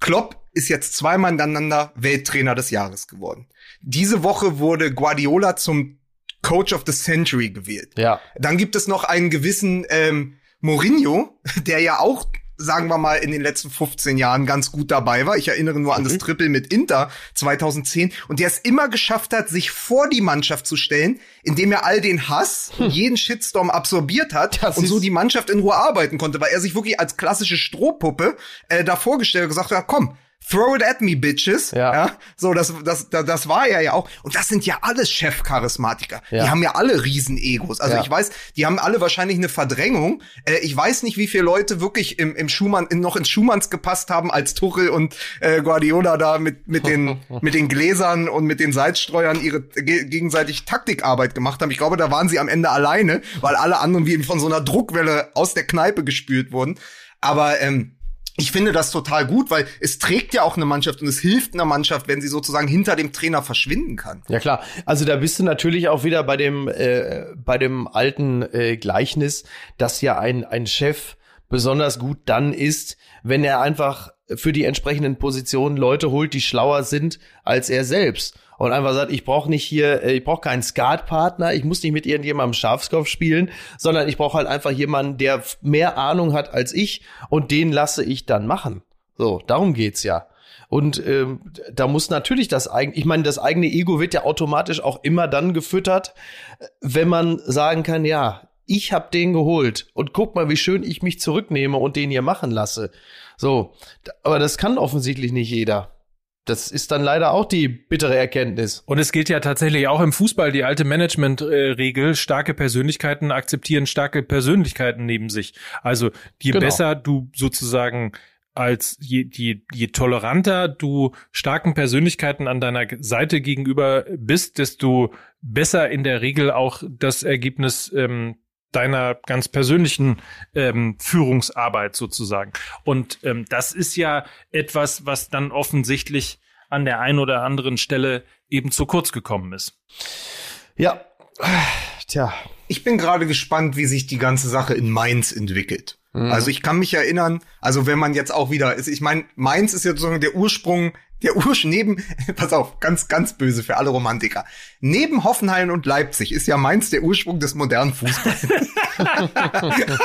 Klopp ist jetzt zweimal hintereinander Welttrainer des Jahres geworden. Diese Woche wurde Guardiola zum Coach of the Century gewählt. Ja. Dann gibt es noch einen gewissen ähm, Mourinho, der ja auch sagen wir mal, in den letzten 15 Jahren ganz gut dabei war. Ich erinnere nur an das mhm. Triple mit Inter 2010 und der es immer geschafft hat, sich vor die Mannschaft zu stellen, indem er all den Hass hm. jeden Shitstorm absorbiert hat das und so die Mannschaft in Ruhe arbeiten konnte, weil er sich wirklich als klassische Strohpuppe äh, da vorgestellt und gesagt hat, komm, Throw it at me, bitches. Ja. ja. So, das, das, das, das war er ja auch. Und das sind ja alles Chefcharismatiker. Ja. Die haben ja alle Riesenegos. Also ja. ich weiß, die haben alle wahrscheinlich eine Verdrängung. Äh, ich weiß nicht, wie viele Leute wirklich im, im Schumann, in, noch ins Schumanns gepasst haben, als Tuchel und äh, Guardiola da mit, mit, den, mit den Gläsern und mit den Salzstreuern ihre ge gegenseitig Taktikarbeit gemacht haben. Ich glaube, da waren sie am Ende alleine, weil alle anderen wie von so einer Druckwelle aus der Kneipe gespült wurden. Aber ähm, ich finde das total gut, weil es trägt ja auch eine Mannschaft und es hilft einer Mannschaft, wenn sie sozusagen hinter dem Trainer verschwinden kann. Ja klar, also da bist du natürlich auch wieder bei dem äh, bei dem alten äh, Gleichnis, dass ja ein ein Chef besonders gut dann ist, wenn er einfach für die entsprechenden Positionen Leute holt, die schlauer sind als er selbst und einfach sagt, ich brauche nicht hier, äh, ich brauche keinen Skatpartner, ich muss nicht mit irgendjemandem Schafskopf spielen, sondern ich brauche halt einfach jemanden, der mehr Ahnung hat als ich und den lasse ich dann machen. So, darum geht's ja. Und ähm, da muss natürlich das eigene, ich meine, das eigene Ego wird ja automatisch auch immer dann gefüttert, wenn man sagen kann, ja, ich hab den geholt und guck mal, wie schön ich mich zurücknehme und den hier machen lasse. So, aber das kann offensichtlich nicht jeder. Das ist dann leider auch die bittere Erkenntnis. Und es gilt ja tatsächlich auch im Fußball die alte Management-Regel, starke Persönlichkeiten akzeptieren starke Persönlichkeiten neben sich. Also je genau. besser du sozusagen als je, je, je toleranter du starken Persönlichkeiten an deiner Seite gegenüber bist, desto besser in der Regel auch das Ergebnis ähm, deiner ganz persönlichen ähm, Führungsarbeit sozusagen. Und ähm, das ist ja etwas, was dann offensichtlich an der einen oder anderen Stelle eben zu kurz gekommen ist. Ja, tja. Ich bin gerade gespannt, wie sich die ganze Sache in Mainz entwickelt. Mhm. Also ich kann mich erinnern, also wenn man jetzt auch wieder, ich meine, Mainz ist ja sozusagen der Ursprung der Ursch neben, pass auf, ganz, ganz böse für alle Romantiker. Neben Hoffenheim und Leipzig ist ja Mainz der Ursprung des modernen Fußballs.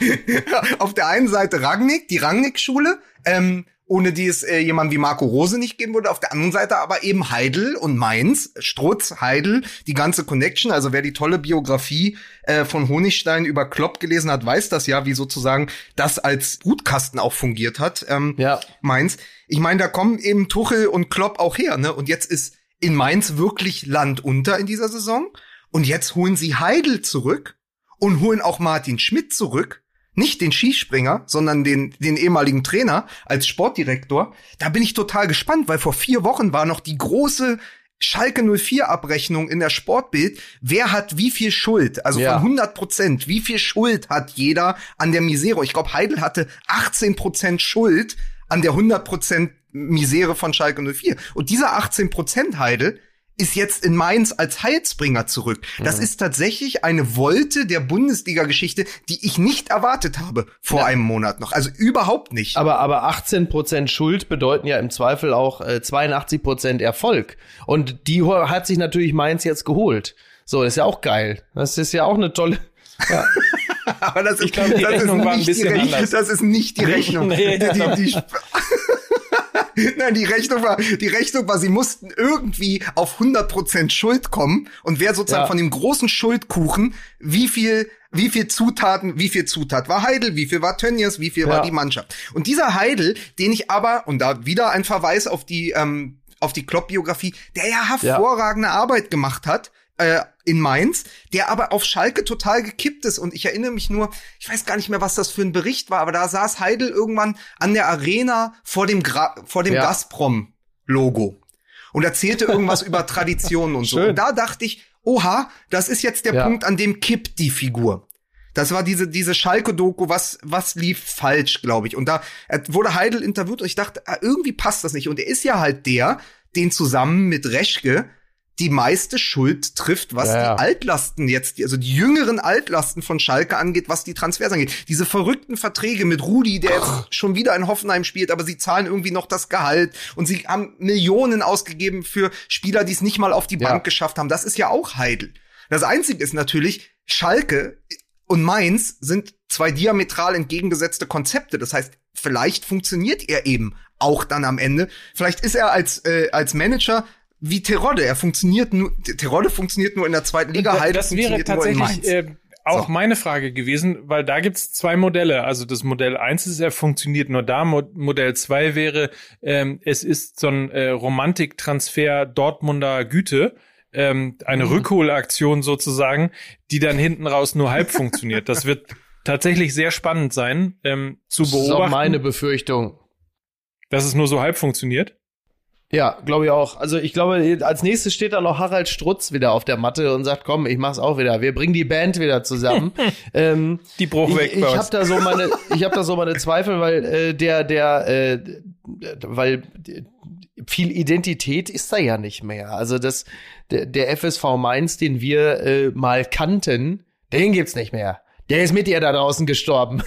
auf der einen Seite Ragnik, die Ragnik-Schule, ähm, ohne die es äh, jemand wie Marco Rose nicht geben würde. Auf der anderen Seite aber eben Heidel und Mainz, Strutz, Heidel, die ganze Connection. Also wer die tolle Biografie äh, von Honigstein über Klopp gelesen hat, weiß das ja, wie sozusagen das als Brutkasten auch fungiert hat. Ähm, ja. Mainz. Ich meine, da kommen eben Tuchel und Klopp auch her, ne? Und jetzt ist in Mainz wirklich Land unter in dieser Saison. Und jetzt holen sie Heidel zurück und holen auch Martin Schmidt zurück. Nicht den Skispringer, sondern den, den ehemaligen Trainer als Sportdirektor. Da bin ich total gespannt, weil vor vier Wochen war noch die große Schalke 04 Abrechnung in der Sportbild. Wer hat wie viel Schuld? Also Ja. von 100 Prozent. Wie viel Schuld hat jeder an der Misere? Ich glaube, Heidel hatte 18 Prozent Schuld an der 100 Prozent Misere von Schalke 04. Und dieser 18 Prozent Heidel ist jetzt in Mainz als Heilsbringer zurück. Das ist tatsächlich eine Wolte der Bundesliga-Geschichte, die ich nicht erwartet habe vor einem Monat noch. Also überhaupt nicht. Aber, aber 18% Schuld bedeuten ja im Zweifel auch äh, 82% Erfolg. Und die hat sich natürlich Mainz jetzt geholt. So, ist ja auch geil. Das ist ja auch eine tolle. Ja. Aber das, ist, glaube, die das, ist Rechnung war ein nicht die bisschen anders. das ist nicht die Rechnung. Nee, die, ja. die, die, Nein, die Rechnung war, die Rechnung war, sie mussten irgendwie auf 100% Schuld kommen und wer sozusagen Ja. von dem großen Schuldkuchen, wie viel, wie viel Zutaten, wie viel Zutat war Heidel, wie viel war Tönnies, wie viel war Ja. die Mannschaft. Und dieser Heidel, den ich aber, und da wieder ein Verweis auf die, ähm, auf die Klopp-Biografie, der ja hervorragende Arbeit gemacht hat, äh, in Mainz, der aber auf Schalke total gekippt ist. Und ich erinnere mich nur, ich weiß gar nicht mehr, was das für ein Bericht war, aber da saß Heidel irgendwann an der Arena vor dem, Gra vor dem Ja. Gazprom-Logo und erzählte irgendwas über Traditionen und so. Schön. Und da dachte ich, oha, das ist jetzt der Ja. Punkt, an dem kippt die Figur. Das war diese, diese Schalke-Doku, was, was lief falsch, glaube ich. Und da äh, wurde Heidel interviewt und ich dachte, ah, irgendwie passt das nicht. Und er ist ja halt der, den zusammen mit Reschke die meiste Schuld trifft, was Ja, ja. die Altlasten jetzt, also die jüngeren Altlasten von Schalke angeht, was die Transfers angeht. Diese verrückten Verträge mit Rudi, der jetzt schon wieder in Hoffenheim spielt, aber sie zahlen irgendwie noch das Gehalt und sie haben Millionen ausgegeben für Spieler, die es nicht mal auf die Ja. Bank geschafft haben. Das ist ja auch Heidel. Das Einzige ist natürlich, Schalke und Mainz sind zwei diametral entgegengesetzte Konzepte. Das heißt, vielleicht funktioniert er eben auch dann am Ende. Vielleicht ist er als, äh, als Manager wie Terodde. Er funktioniert nur, Terodde funktioniert nur in der zweiten Liga, Heidel das wäre tatsächlich äh, auch So. meine Frage gewesen, weil da gibt's zwei Modelle. Also das Modell eins ist, er funktioniert nur da. Mo Modell zwei wäre, ähm, es ist so ein äh, Romantiktransfer Dortmunder Güte. Ähm, eine Mhm. Rückholaktion sozusagen, die dann hinten raus nur halb funktioniert. Das wird tatsächlich sehr spannend sein, ähm, zu Das ist auch beobachten, meine Befürchtung. dass es nur so halb funktioniert. Ja, glaube ich auch. Also ich glaube, als nächstes steht da noch Harald Strutz wieder auf der Matte und sagt, komm, ich mach's auch wieder. Wir bringen die Band wieder zusammen. ähm, Die Bruch weg ich ich habe da so meine, ich habe da so meine Zweifel, weil äh, der, der, äh, weil viel Identität ist da ja nicht mehr. Also das, der, der FSV Mainz, den wir äh, mal kannten, den gibt's nicht mehr. Der ist mit ihr da draußen gestorben.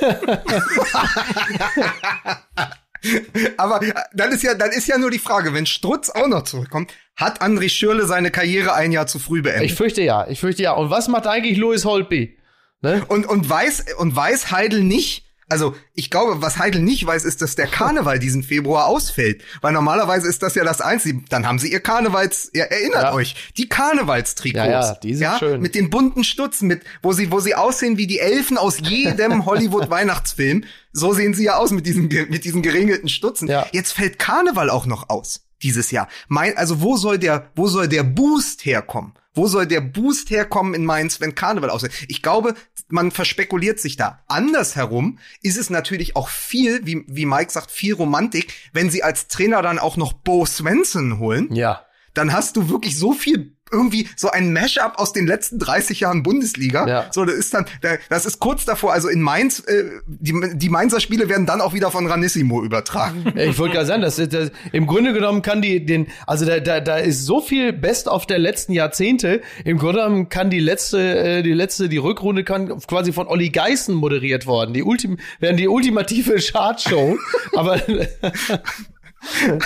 Aber äh, dann ist ja, dann ist ja nur die Frage, wenn Strutz auch noch zurückkommt, hat André Schürle seine Karriere ein Jahr zu früh beendet? Ich fürchte ja, ich fürchte ja. Und was macht eigentlich Louis Holtby? Ne? Und, und weiß, und weiß Heidel nicht, also ich glaube, was Heidel nicht weiß, ist, dass der Karneval diesen Februar ausfällt. Weil normalerweise ist das ja das Einzige. Dann haben sie ihr Karnevals, ihr erinnert Ja. euch, die Karnevalstrikots. Ja, ja, die sind schön. Mit den bunten Stutzen, mit, wo sie, wo sie aussehen wie die Elfen aus jedem Hollywood-Weihnachtsfilm. So sehen sie ja aus mit diesen, mit diesen geringelten Stutzen. Ja. Jetzt fällt Karneval auch noch aus. Dieses Jahr. Mein, also wo soll der, wo soll der Boost herkommen? Wo soll der Boost herkommen in Mainz, wenn Karneval ausfällt? Ich glaube, man verspekuliert sich da. Andersherum ist es natürlich auch viel, wie, wie Mike sagt, viel Romantik, wenn sie als Trainer dann auch noch Bo Svensson holen Ja. dann hast du wirklich so viel irgendwie so ein Mashup aus den letzten 30 Jahren Bundesliga. Ja. So, das ist dann, da- das ist kurz davor, also in Mainz, äh, die, die Mainzer Spiele werden dann auch wieder von Ranissimo übertragen. Ich wollte gerade sagen, das, das, im Grunde genommen kann die den, also da, da, da ist so viel Best of der letzten Jahrzehnte. Im Grunde genommen kann die letzte, äh, die letzte, die Rückrunde kann quasi von Olli Geißen moderiert worden. Die Ultim, werden die ultimative Chartshow. aber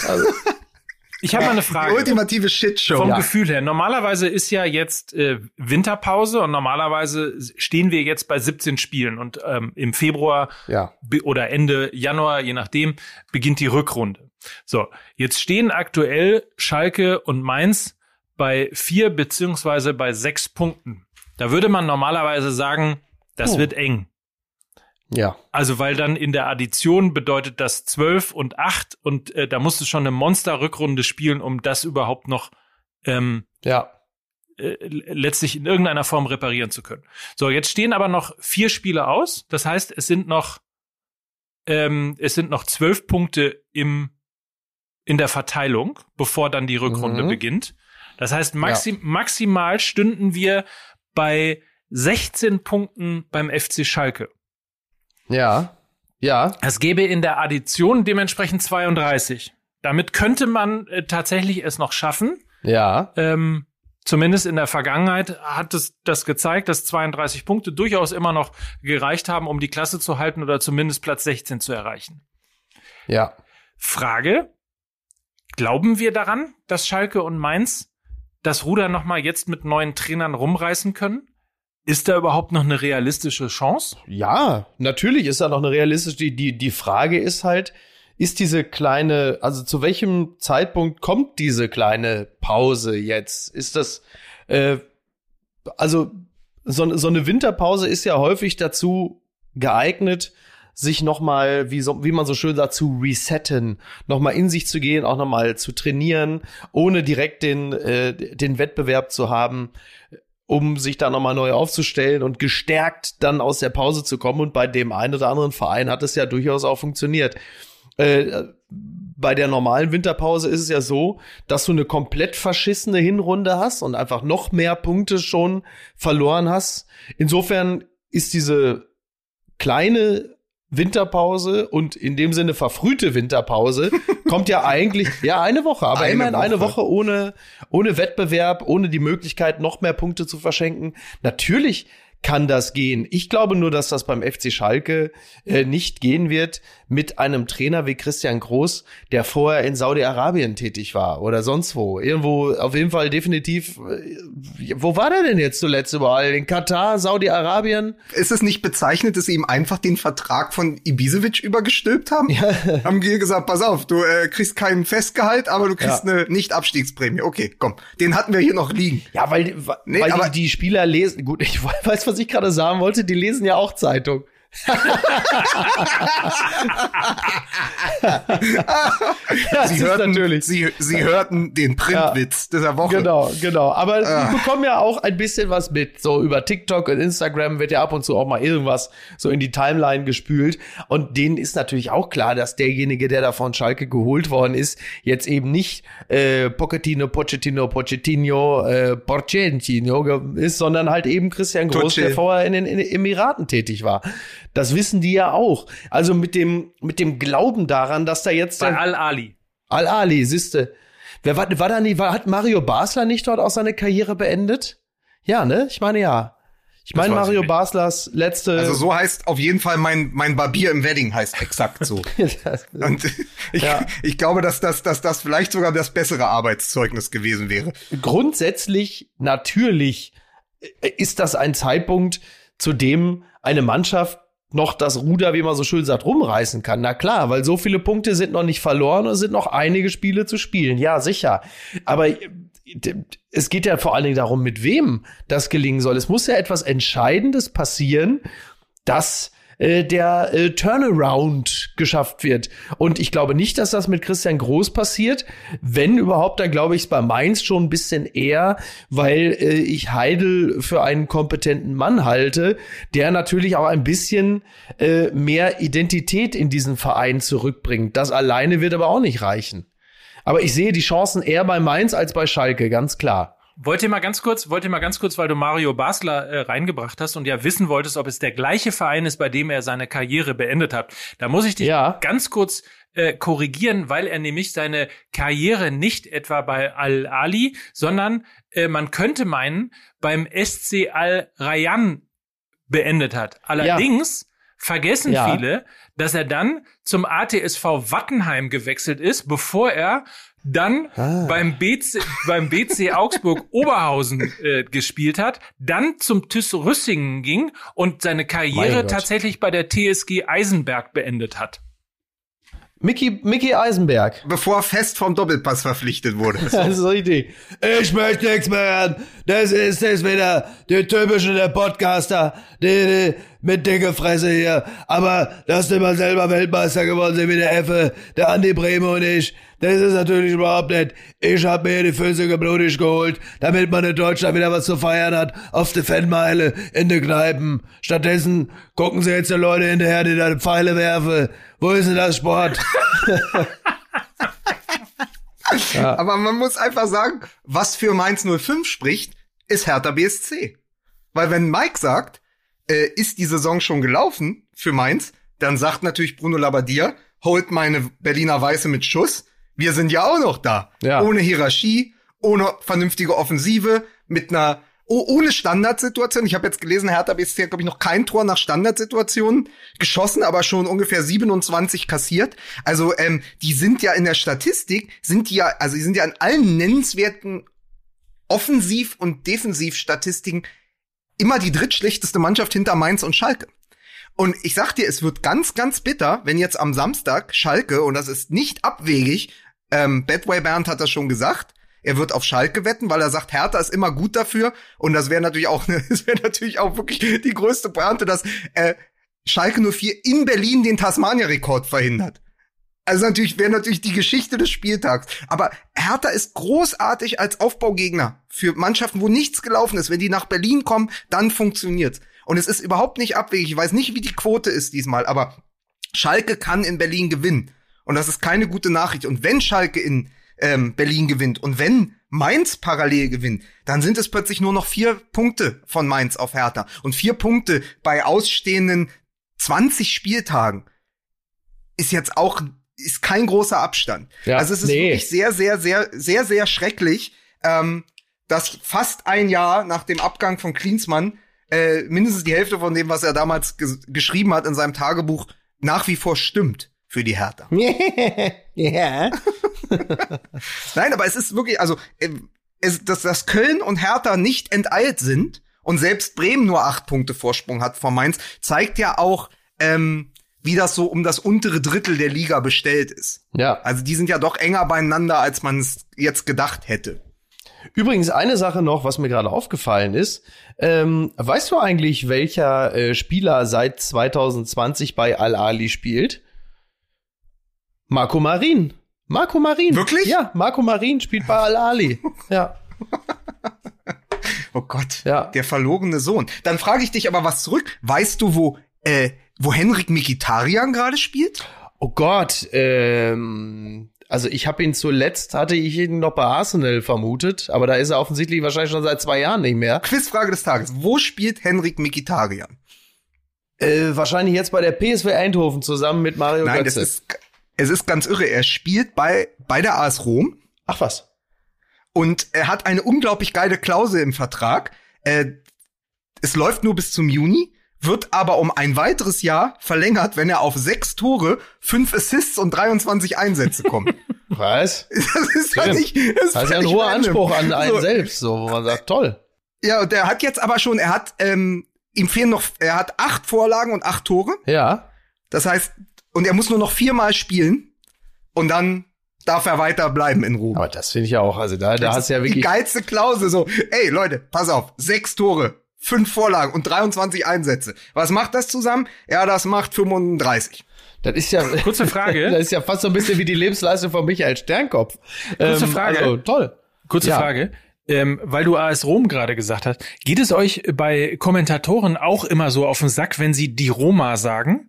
also, Ich habe mal eine Die Frage. ultimative Shitshow. Vom Ja. Gefühl her. Normalerweise ist ja jetzt äh, Winterpause und normalerweise stehen wir jetzt bei 17 Spielen und ähm, im Februar ja. oder Ende Januar, je nachdem, beginnt die Rückrunde. So, jetzt stehen aktuell Schalke und Mainz bei vier beziehungsweise bei sechs Punkten. Da würde man normalerweise sagen, das Oh. wird eng. Ja. Also weil dann in der Addition bedeutet das 12 und 8 und äh, da musst du schon eine Monster-Rückrunde spielen, um das überhaupt noch ähm, Ja. äh, letztlich in irgendeiner Form reparieren zu können. So, jetzt stehen aber noch vier Spiele aus. Das heißt, es sind noch ähm, es sind noch zwölf Punkte im in der Verteilung, bevor dann die Rückrunde mhm. beginnt. Das heißt, maxim ja. maximal stünden wir bei 16 Punkten beim FC Schalke. Ja. Ja. Es gäbe in der Addition dementsprechend 32. Damit könnte man äh, tatsächlich es noch schaffen. Ja. Ähm, zumindest in der Vergangenheit hat es das gezeigt, dass 32 Punkte durchaus immer noch gereicht haben, um die Klasse zu halten oder zumindest Platz 16 zu erreichen. Ja. Frage: Glauben wir daran, dass Schalke und Mainz das Ruder noch mal jetzt mit neuen Trainern rumreißen können? Ist da überhaupt noch eine realistische Chance? Ja, natürlich ist da noch eine realistische. Die, die, die Frage ist halt, ist diese kleine, also zu welchem Zeitpunkt kommt diese kleine Pause jetzt? Ist das, äh, also so, so eine Winterpause ist ja häufig dazu geeignet, sich noch mal, wie, so, wie man so schön sagt, zu resetten, noch mal in sich zu gehen, auch noch mal zu trainieren, ohne direkt den, äh, den Wettbewerb zu haben, um sich da noch mal neu aufzustellen und gestärkt dann aus der Pause zu kommen. Und bei dem einen oder anderen Verein hat es ja durchaus auch funktioniert. Äh, bei der normalen Winterpause ist es ja so, dass du eine komplett verschissene Hinrunde hast und einfach noch mehr Punkte schon verloren hast. Insofern ist diese kleine Winterpause und in dem Sinne verfrühte Winterpause kommt ja eigentlich ja eine Woche, aber eine immerhin Woche. eine Woche ohne ohne Wettbewerb, ohne die Möglichkeit noch mehr Punkte zu verschenken. Natürlich kann das gehen. Ich glaube nur, dass das beim FC Schalke äh, nicht gehen wird mit einem Trainer wie Christian Groß, der vorher in Saudi-Arabien tätig war oder sonst wo. Irgendwo, auf jeden Fall definitiv. Äh, wo war der denn jetzt zuletzt überall? In Katar, Saudi-Arabien? Ist es nicht bezeichnet, dass sie ihm einfach den Vertrag von Ibisevic übergestülpt haben? Ja. Haben die gesagt, pass auf, du äh, kriegst keinen Festgehalt, aber du kriegst ja. eine Nicht-Abstiegsprämie. Okay, komm, den hatten wir hier noch liegen. Ja, weil, nee, weil die, die Spieler lesen, gut, ich weiß, was ich gerade sagen wollte, die lesen ja auch Zeitung. sie, hörten, natürlich. Sie, sie hörten den Printwitz ja, dieser Woche. Genau, genau. Aber ah. sie bekommen ja auch ein bisschen was mit. So über TikTok und Instagram wird ja ab und zu auch mal irgendwas so in die Timeline gespült. Und denen ist natürlich auch klar, dass derjenige, der da von Schalke geholt worden ist, jetzt eben nicht äh, Pochettino, Pochettino, Pochettino, äh, Porcentino ist, sondern halt eben Christian Groß, Tucci. der vorher in den Emiraten tätig war. Das wissen die ja auch. Also mit dem, mit dem Glauben daran, dass da jetzt. Bei Al-Ali. Al-Ali, siehste. Wer war, war da nie, war, hat Mario Basler nicht dort auch seine Karriere beendet? Ja, ne? Ich meine ja. Ich meine Mario Baslers letzte. Also so heißt auf jeden Fall mein mein Barbier im Wedding heißt exakt so. Und ich, ja. ich glaube, dass das dass das vielleicht sogar das bessere Arbeitszeugnis gewesen wäre. Grundsätzlich natürlich ist das ein Zeitpunkt, zu dem eine Mannschaft noch das Ruder, wie man so schön sagt, rumreißen kann. Na klar, weil so viele Punkte sind noch nicht verloren und sind noch einige Spiele zu spielen. Ja, sicher. Aber äh, es geht ja vor allen Dingen darum, mit wem das gelingen soll. Es muss ja etwas Entscheidendes passieren, dass äh, der äh, Turnaround geschafft wird. Und ich glaube nicht, dass das mit Christian Groß passiert. Wenn überhaupt, dann glaube ich es bei Mainz schon ein bisschen eher, weil äh, ich Heidel für einen kompetenten Mann halte, der natürlich auch ein bisschen äh, mehr Identität in diesen Verein zurückbringt. Das alleine wird aber auch nicht reichen. Aber ich sehe die Chancen eher bei Mainz als bei Schalke, ganz klar. Wollt ihr mal ganz kurz, wollt ihr mal ganz kurz, weil du Mario Basler äh, reingebracht hast und ja wissen wolltest, ob es der gleiche Verein ist, bei dem er seine Karriere beendet hat. Da muss ich dich ja. ganz kurz äh, korrigieren, weil er nämlich seine Karriere nicht etwa bei Al-Ali, sondern äh, man könnte meinen, beim SC Al-Rayyan beendet hat. Allerdings ja. vergessen ja. viele, dass er dann zum ATSV Wattenheim gewechselt ist, bevor er dann ah. beim BC, beim BC Augsburg Oberhausen äh, gespielt hat, dann zum TÜS Rüssingen ging und seine Karriere tatsächlich bei der TSG Eisenberg beendet hat. Mickey, Mickey Eisenberg. Bevor er fest vom Doppelpass verpflichtet wurde. das ist richtig. Ich möchte nichts mehr hören. Das ist das wieder der typische der Podcaster. Der, der, mit dicke Fresse hier. Aber dass du mal selber Weltmeister geworden sind wie der Effe, der Andi Breme und ich, das ist natürlich überhaupt nicht. Ich hab mir die Füße geblutig geholt, damit man in Deutschland wieder was zu feiern hat, auf die Fanmeile, in den Kneipen. Stattdessen gucken sie jetzt die Leute hinterher, die da Pfeile werfen. Wo ist denn das Sport? ja. Aber man muss einfach sagen, was für Mainz 05 spricht, ist Hertha BSC. Weil wenn Mike sagt, äh, ist die Saison schon gelaufen für Mainz, dann sagt natürlich Bruno Labbadia, holt meine Berliner Weiße mit Schuss. Wir sind ja auch noch da. Ja. Ohne Hierarchie, ohne vernünftige Offensive, mit einer oh, ohne Standardsituation. Ich habe jetzt gelesen, Hertha BSC hat, glaube ich, noch kein Tor nach Standardsituationen geschossen, aber schon ungefähr 27 kassiert. Also ähm, die sind ja in der Statistik, sind die ja, also die sind ja an allen nennenswerten Offensiv- und Defensivstatistiken immer die drittschlechteste Mannschaft hinter Mainz und Schalke. Und ich sag dir, es wird ganz, ganz bitter, wenn jetzt am Samstag Schalke, und das ist nicht abwegig, ähm, Bedway Bernd hat das schon gesagt, er wird auf Schalke wetten, weil er sagt, Hertha ist immer gut dafür. Und das wäre natürlich auch, das wäre natürlich auch wirklich die größte Pointe, dass äh, Schalke 04 in Berlin den Tasmania-Rekord verhindert. Also natürlich wäre natürlich die Geschichte des Spieltags. Aber Hertha ist großartig als Aufbaugegner für Mannschaften, wo nichts gelaufen ist. Wenn die nach Berlin kommen, dann funktioniert's. Und es ist überhaupt nicht abwegig. Ich weiß nicht, wie die Quote ist diesmal, aber Schalke kann in Berlin gewinnen. Und das ist keine gute Nachricht. Und wenn Schalke in ähm, Berlin gewinnt und wenn Mainz parallel gewinnt, dann sind es plötzlich nur noch vier Punkte von Mainz auf Hertha. Und vier Punkte bei ausstehenden 20 Spieltagen ist jetzt auch ist kein großer Abstand. Ja, also es ist nee. wirklich sehr, sehr, sehr, sehr, sehr schrecklich, ähm, dass fast ein Jahr nach dem Abgang von Klinsmann äh, mindestens die Hälfte von dem, was er damals geschrieben hat in seinem Tagebuch, nach wie vor stimmt für die Hertha. ja. Nein, aber es ist wirklich, also äh, es, dass, dass Köln und Hertha nicht enteilt sind und selbst Bremen nur acht Punkte Vorsprung hat vor Mainz, zeigt ja auch, ähm, wie das so um das untere Drittel der Liga bestellt ist. Ja. Also die sind ja doch enger beieinander, als man es jetzt gedacht hätte. Übrigens eine Sache noch, was mir gerade aufgefallen ist. Ähm, weißt du eigentlich, welcher äh, Spieler seit 2020 bei Al-Ali spielt? Marco Marin. Marco Marin. Wirklich? Ja, Marco Marin spielt bei Al-Ali. ja. oh Gott, ja. der verlorene Sohn. Dann frage ich dich aber was zurück. Weißt du, wo äh, wo Henrik Mikitarian gerade spielt? Oh Gott, ähm, also ich habe ihn zuletzt, hatte ich ihn noch bei Arsenal vermutet, aber da ist er offensichtlich wahrscheinlich schon seit zwei Jahren nicht mehr. Quizfrage des Tages. Wo spielt Henrik Mikitarian? Äh, wahrscheinlich jetzt bei der PSV Eindhoven zusammen mit Mario Nein, Götze. Es ist, es ist ganz irre. Er spielt bei, bei der AS Rom. Ach was. Und er hat eine unglaublich geile Klausel im Vertrag. Äh, es läuft nur bis zum Juni wird aber um ein weiteres Jahr verlängert, wenn er auf sechs Tore, fünf Assists und 23 Einsätze kommt. Was? Das ist halt nicht, das ist, das ist ja ein hoher Anspruch an einen so. selbst, so, wo man sagt, toll. Ja, und der hat jetzt aber schon, er hat, ähm, ihm fehlen noch, er hat acht Vorlagen und acht Tore. Ja. Das heißt, und er muss nur noch viermal spielen und dann darf er weiter bleiben in Ruhe. Aber das finde ich ja auch, also da, da hast du ja wirklich. Die geilste Klausel, so, ey Leute, pass auf, sechs Tore, fünf Vorlagen und 23 Einsätze. Was macht das zusammen? Ja, das macht 35. Das ist ja kurze Frage. das ist ja fast so ein bisschen wie die Lebensleistung von Michael Sternkopf. Kurze ähm, Frage. Also, toll. Kurze ja. Frage. Ähm, weil du AS Rom gerade gesagt hast, geht es euch bei Kommentatoren auch immer so auf den Sack, wenn sie die Roma sagen?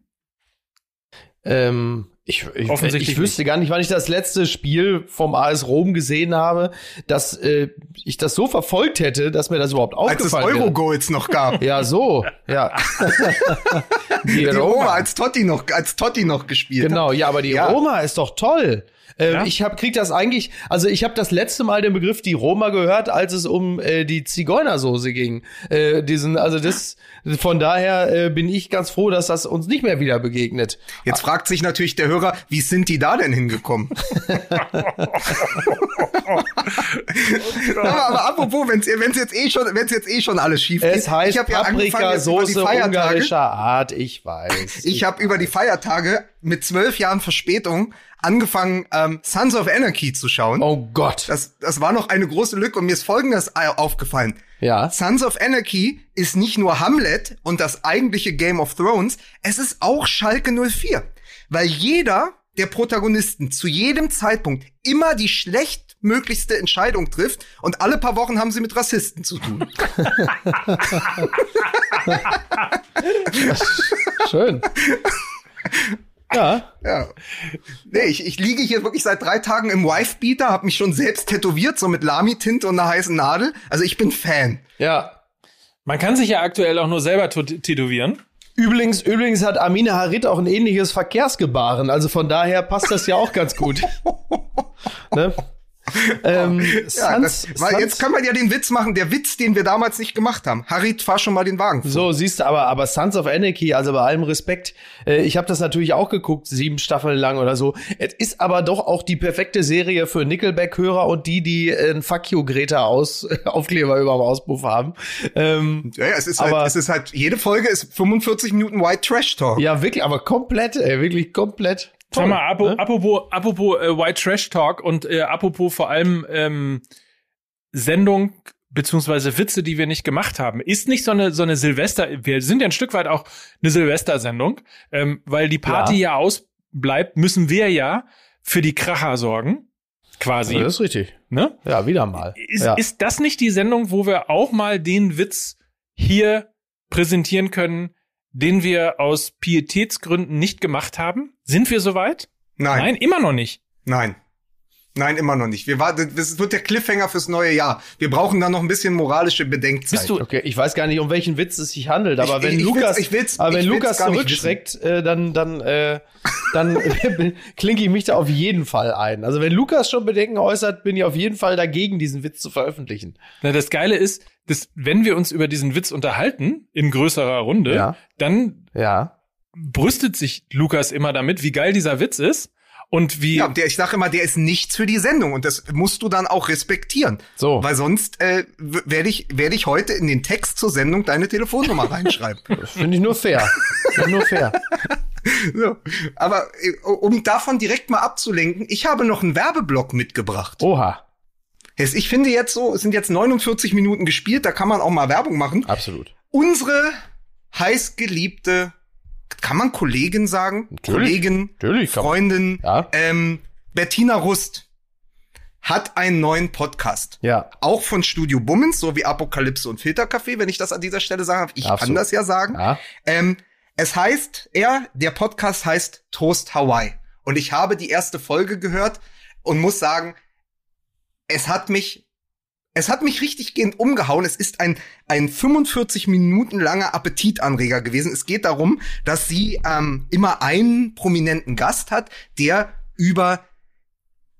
Ähm, ich, ich, ich wüsste gar nicht, wann ich das letzte Spiel vom AS Rom gesehen habe, dass äh, ich das so verfolgt hätte, dass mir das überhaupt aufgefallen Als es Euro-Goals noch gab. ja, so, ja. die, die Roma, Roma, als Totti noch, als Totti noch gespielt Genau, hat. ja, aber die ja. Roma ist doch toll. Ähm, ja? Ich hab, krieg das eigentlich, also ich habe das letzte Mal den Begriff die Roma gehört, als es um äh, die Zigeunersoße ging. Äh, diesen, also das, von daher äh, bin ich ganz froh, dass das uns nicht mehr wieder begegnet. Jetzt fragt sich natürlich der Hörer, wie sind die da denn hingekommen? aber, aber apropos, wenn es jetzt eh schon, wenn es jetzt eh schon alles schief geht. Es heißt ich Paprika, Soße ungarischer Art, ich weiß. Ich, ich habe über die Feiertage mit zwölf Jahren Verspätung angefangen, ähm, Sons of Anarchy zu schauen. Oh Gott. Das, das war noch eine große Lücke und mir ist folgendes aufgefallen. Ja. Sons of Anarchy ist nicht nur Hamlet und das eigentliche Game of Thrones, es ist auch Schalke 04. Weil jeder der Protagonisten zu jedem Zeitpunkt immer die schlechtmöglichste Entscheidung trifft und alle paar Wochen haben sie mit Rassisten zu tun. Schön. Ja. Ja. Nee, ich, ich liege hier wirklich seit drei Tagen im Wife-Beater, hab mich schon selbst tätowiert, so mit Lami-Tinte und einer heißen Nadel. Also ich bin Fan. Ja. Man kann sich ja aktuell auch nur selber tätowieren. Übrigens, übrigens hat Amina Harit auch ein ähnliches Verkehrsgebaren, also von daher passt das ja auch ganz gut. ne? ähm, ja, das, weil jetzt kann man ja den Witz machen, der Witz, den wir damals nicht gemacht haben. Harit, fahr schon mal den Wagen. Vor. So, siehst du, aber, aber Sons of Anarchy, also bei allem Respekt, äh, ich habe das natürlich auch geguckt, sieben Staffeln lang oder so. Es ist aber doch auch die perfekte Serie für Nickelback-Hörer und die, die äh, ein Fuck you Greta aus Aufkleber über dem Auspuff haben. Ähm, ja, ja, es ist halt, aber, halt, es ist halt, jede Folge ist 45 Minuten White Trash Talk. Ja, wirklich, aber komplett, ey, wirklich komplett. Toll, Sag mal, apo, ne? apropos, apropos äh, White Trash Talk und äh, apropos vor allem ähm, Sendung beziehungsweise Witze, die wir nicht gemacht haben. Ist nicht so eine so eine Silvester, wir sind ja ein Stück weit auch eine Silvestersendung, ähm, weil die Party ja. ja ausbleibt, müssen wir ja für die Kracher sorgen. Quasi. Ja, das ist richtig. Ne? Ja, wieder mal. Ist, ja. ist das nicht die Sendung, wo wir auch mal den Witz hier präsentieren können, den wir aus Pietätsgründen nicht gemacht haben? Sind wir soweit? Nein. Nein, immer noch nicht. Nein. Nein, immer noch nicht. Wir warten, das wird der Cliffhanger fürs neue Jahr. Wir brauchen da noch ein bisschen moralische Bedenkzeit. Bist du? Okay, ich weiß gar nicht, um welchen Witz es sich handelt, aber ich, wenn ich, Lukas, ich will's, aber wenn ich Lukas zurückschreckt, äh, dann dann äh, dann klinke ich mich da auf jeden Fall ein. Also wenn Lukas schon Bedenken äußert, bin ich auf jeden Fall dagegen, diesen Witz zu veröffentlichen. Na, das Geile ist, dass wenn wir uns über diesen Witz unterhalten in größerer Runde, ja. dann ja. Brüstet sich Lukas immer damit, wie geil dieser Witz ist. Und wie. Ja, der, ich sage immer, der ist nichts für die Sendung und das musst du dann auch respektieren. So. Weil sonst äh, werde ich, werd ich heute in den Text zur Sendung deine Telefonnummer reinschreiben. Finde ich nur fair. Finde nur fair. So. Aber äh, um davon direkt mal abzulenken, ich habe noch einen Werbeblock mitgebracht. Oha. Ich finde jetzt so, es sind jetzt 49 Minuten gespielt, da kann man auch mal Werbung machen. Absolut. Unsere heißgeliebte kann man Kollegin sagen? Natürlich, Kollegin, natürlich Freundin, ja. ähm, Bettina Rust hat einen neuen Podcast. Ja. Auch von Studio Bummens, so wie Apokalypse und Filtercafé, wenn ich das an dieser Stelle sage. Ich Absolut. kann das ja sagen. Ja. Ähm, es heißt, er, der Podcast heißt Toast Hawaii. Und ich habe die erste Folge gehört und muss sagen, es hat mich es hat mich richtig gehend umgehauen. Es ist ein, ein 45 Minuten langer Appetitanreger gewesen. Es geht darum, dass sie ähm, immer einen prominenten Gast hat, der über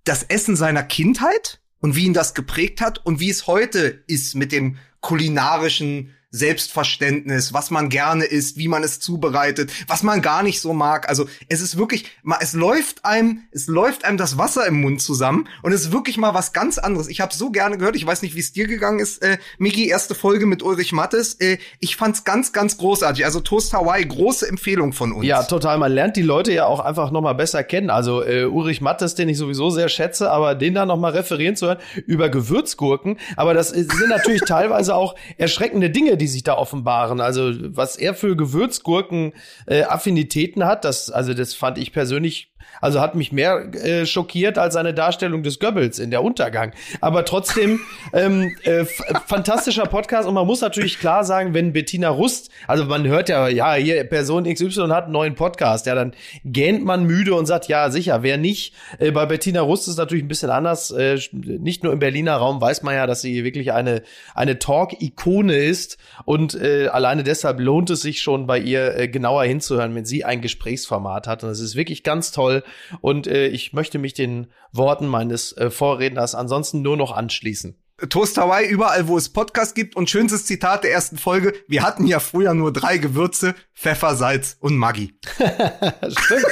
das Essen seiner Kindheit und wie ihn das geprägt hat und wie es heute ist mit dem kulinarischen Selbstverständnis, was man gerne isst, wie man es zubereitet, was man gar nicht so mag. Also es ist wirklich, es läuft einem, es läuft einem das Wasser im Mund zusammen und es ist wirklich mal was ganz anderes. Ich habe so gerne gehört, ich weiß nicht, wie es dir gegangen ist, äh, Miki, erste Folge mit Ulrich Mattes. Äh, ich fand's ganz, ganz großartig. Also Toast Hawaii, große Empfehlung von uns. Ja, total. Man lernt die Leute ja auch einfach noch mal besser kennen. Also äh, Ulrich Mattes, den ich sowieso sehr schätze, aber den da noch mal referieren zu hören über Gewürzgurken. Aber das sind natürlich teilweise auch erschreckende Dinge, die sich da offenbaren. Also was er für Gewürzgurken äh, Affinitäten hat, das also das fand ich persönlich also hat mich mehr äh, schockiert als seine Darstellung des Goebbels in der Untergang. Aber trotzdem ähm, äh, fantastischer Podcast und man muss natürlich klar sagen, wenn Bettina Rust, also man hört ja, ja, hier Person XY hat einen neuen Podcast, ja, dann gähnt man müde und sagt, ja, sicher, wer nicht. Äh, bei Bettina Rust ist natürlich ein bisschen anders. Äh, nicht nur im Berliner Raum weiß man ja, dass sie wirklich eine, eine Talk-Ikone ist und äh, alleine deshalb lohnt es sich schon bei ihr äh, genauer hinzuhören, wenn sie ein Gesprächsformat hat. Und es ist wirklich ganz toll. Und äh, ich möchte mich den Worten meines äh, Vorredners ansonsten nur noch anschließen. Toast Hawaii überall, wo es Podcast gibt. Und schönstes Zitat der ersten Folge. Wir hatten ja früher nur drei Gewürze, Pfeffer, Salz und Maggi. Stimmt.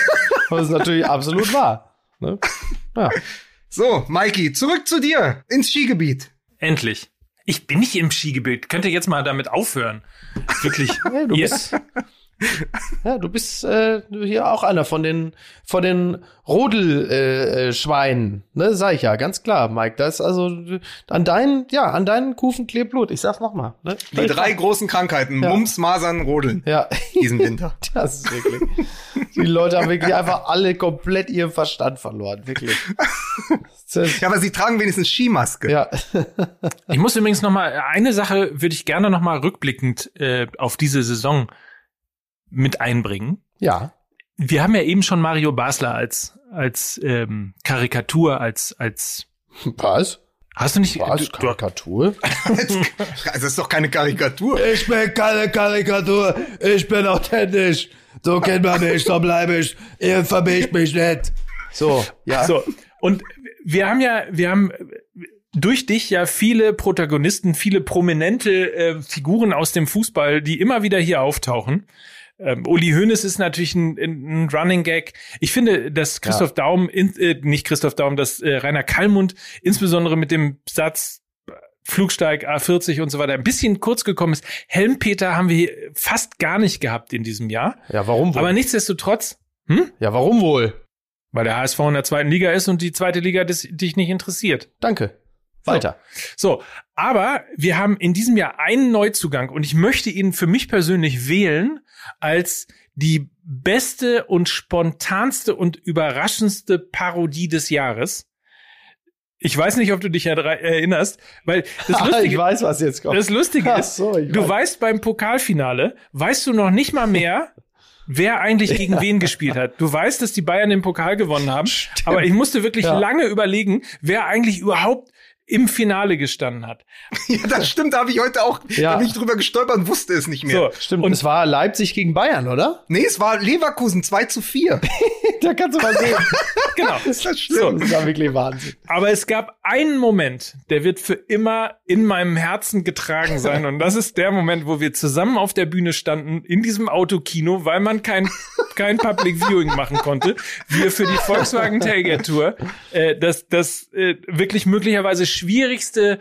Das ist natürlich absolut wahr. Ne? Ja. So, Mikey, zurück zu dir ins Skigebiet. Endlich. Ich bin nicht im Skigebiet. Könnt ihr jetzt mal damit aufhören? Wirklich. Ja, du bist Ja, du bist äh, hier auch einer von den von den Rodelschweinen, äh, äh, Schweinen, ne, sag ich ja, ganz klar, Mike. Das ist also an deinen, ja, an deinen Kufen klebt Blut. Ich sag's nochmal. Ne? Die drei großen Krankheiten: Ja. Mumps, Masern, Rodeln. Ja, Diesen Winter. das ist wirklich. Die Leute haben wirklich einfach alle komplett ihren Verstand verloren, wirklich. Ja, aber sie tragen wenigstens Skimaske. ja. Ich muss übrigens noch mal eine Sache würde ich gerne noch mal rückblickend äh, auf diese Saison mit einbringen. ja. Wir haben ja eben schon Mario Basler als als ähm, Karikatur als als Was? hast du nicht Was? du, Karikatur? Also das ist doch keine Karikatur. Ich bin keine Karikatur, ich bin authentisch. So kennt man mich, so bleibe ich. Ihr vermischt mich nicht. So, ja. So, und wir haben ja, wir haben durch dich ja viele Protagonisten, viele prominente äh, Figuren aus dem Fußball, die immer wieder hier auftauchen. Ähm, Uli Hoeneß ist natürlich ein, ein Running Gag. Ich finde, dass Christoph Daum, in, äh, nicht Christoph Daum, dass äh, Rainer Kallmund insbesondere mit dem Satz äh, Flugsteig A40 und so weiter ein bisschen kurz gekommen ist. Helmpeter haben wir hier fast gar nicht gehabt in diesem Jahr. Ja, warum wohl? Aber nichtsdestotrotz, hm? ja, warum wohl? Weil der HSV in der zweiten Liga ist und die zweite Liga des, dich nicht interessiert. Danke. Weiter. So, aber wir haben in diesem Jahr einen Neuzugang und ich möchte ihn für mich persönlich wählen als die beste und spontanste und überraschendste Parodie des Jahres. Ich weiß nicht, ob du dich erinnerst, weil das ich Lustige, weiß, was jetzt kommt. das Lustige ist, so, ich du weiß. weißt beim Pokalfinale, weißt du noch nicht mal mehr, wer eigentlich gegen wen gespielt hat. Du weißt, dass die Bayern den Pokal gewonnen haben, aber ich musste wirklich Ja. lange überlegen, wer eigentlich überhaupt im Finale gestanden hat. Ja, das stimmt, da habe ich heute auch, Ja. da bin ich drüber gestolpert und wusste es nicht mehr. So, Stimmt, Und- es war Leipzig gegen Bayern, oder? Nee, es war Leverkusen 2 zu 4. da kannst du mal sehen. genau. ist das So, schlimm? Das war wirklich Wahnsinn. aber es gab einen Moment, der wird für immer in meinem Herzen getragen sein. Und das ist der Moment, wo wir zusammen auf der Bühne standen, in diesem Autokino, weil man kein, kein Public Viewing machen konnte. Wir für die Volkswagen Tailgate Tour äh, das, das äh, wirklich möglicherweise schwierigste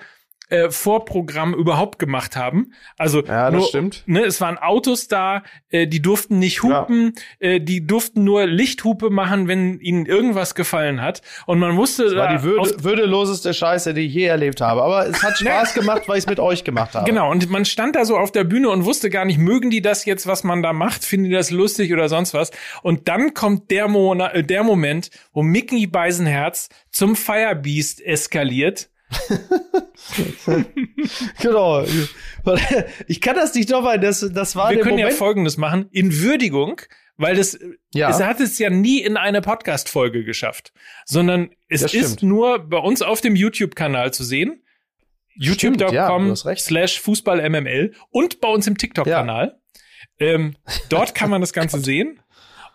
äh, Vorprogramm überhaupt gemacht haben. Also Ja, das nur, stimmt. Ne, es waren Autos da, äh, die durften nicht Ja. hupen, äh, die durften nur Lichthupe machen, wenn ihnen irgendwas gefallen hat. Und man wusste, Das war die würde, aus- würdeloseste Scheiße, die ich je erlebt habe. Aber es hat Spaß gemacht, weil ich es mit euch gemacht habe. Genau, und man stand da so auf der Bühne und wusste gar nicht, mögen die das jetzt, was man da macht, finden die das lustig oder sonst was. Und dann kommt der, Mona, äh, der Moment, wo Mickey Beisenherz zum Firebeast eskaliert. Genau. Ich kann das nicht nochmal, das, das war Wir können ja Moment. Folgendes machen, in Würdigung, weil das, Ja. es hat es ja nie in eine Podcast-Folge geschafft, sondern es Das ist stimmt. nur bei uns auf dem YouTube-Kanal zu sehen. Ja, youtube.com recht. slash FußballMML und bei uns im TikTok-Kanal. Ähm, dort kann man das Ganze sehen.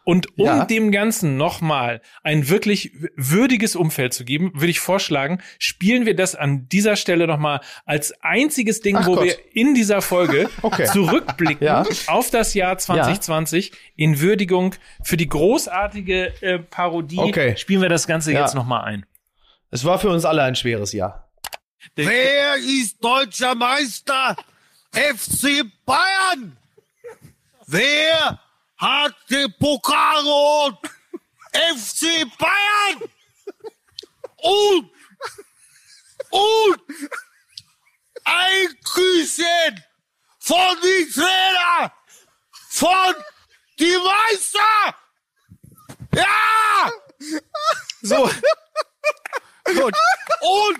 Und um Ja. dem Ganzen nochmal ein wirklich würdiges Umfeld zu geben, würde ich vorschlagen, spielen wir das an dieser Stelle nochmal als einziges Ding, Ach wo Gott. wir in dieser Folge Okay. zurückblicken Ja. auf das Jahr 2020 in Würdigung für die großartige äh, Parodie. Okay. Spielen wir das Ganze Ja. jetzt nochmal ein. Es war für uns alle ein schweres Jahr. Wer ist deutscher Meister? FC Bayern! Wer hat den Pokal? FC Bayern! Und, und ein Küsschen von die Trainer von die Meister! Ja! So, Und, und,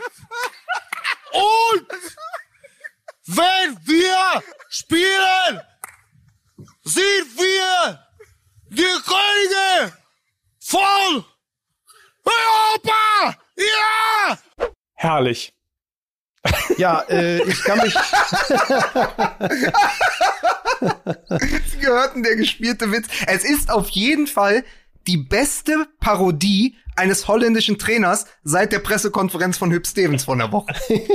und, wenn wir spielen, sind wir die Könige von Europa! Ja! herrlich. Ja, äh, ich kann mich. Sie gehörten der gespielte Witz. Es ist auf jeden Fall die beste Parodie eines holländischen Trainers seit der Pressekonferenz von Hüb Stevens von der Woche.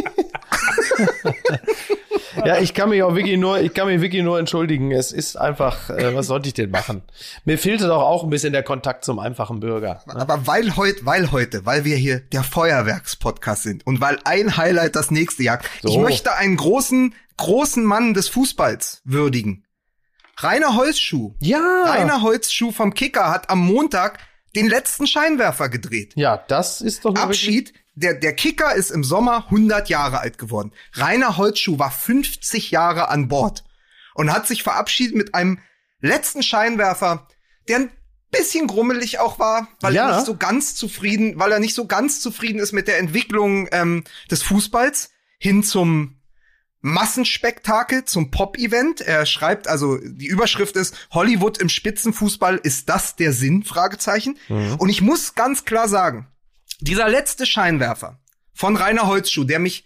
Ja, ich kann mich auch wirklich nur, ich kann mich wirklich nur entschuldigen. Es ist einfach, äh, was sollte ich denn machen? Mir fehlte doch auch ein bisschen der Kontakt zum einfachen Bürger. ne? Aber weil heute, weil heute, weil wir hier der Feuerwerkspodcast sind und weil ein Highlight das nächste jagt, So. ich möchte einen großen, großen Mann des Fußballs würdigen. Rainer Holzschuh. Ja. Rainer Holzschuh vom Kicker hat am Montag den letzten Scheinwerfer gedreht. Ja, das ist doch nur wirklich- Abschied. Der, der Kicker ist im Sommer 100 Jahre alt geworden. Rainer Holzschuh war 50 Jahre an Bord und hat sich verabschiedet mit einem letzten Scheinwerfer, der ein bisschen grummelig auch war, weil Ja. er nicht so ganz zufrieden, weil er nicht so ganz zufrieden ist mit der Entwicklung ähm, des Fußballs hin zum Massenspektakel zum Pop-Event. Er schreibt also, die Überschrift ist Hollywood im Spitzenfußball, ist das der Sinn? Fragezeichen. Und ich muss ganz klar sagen, dieser letzte Scheinwerfer von Rainer Holzschuh, der mich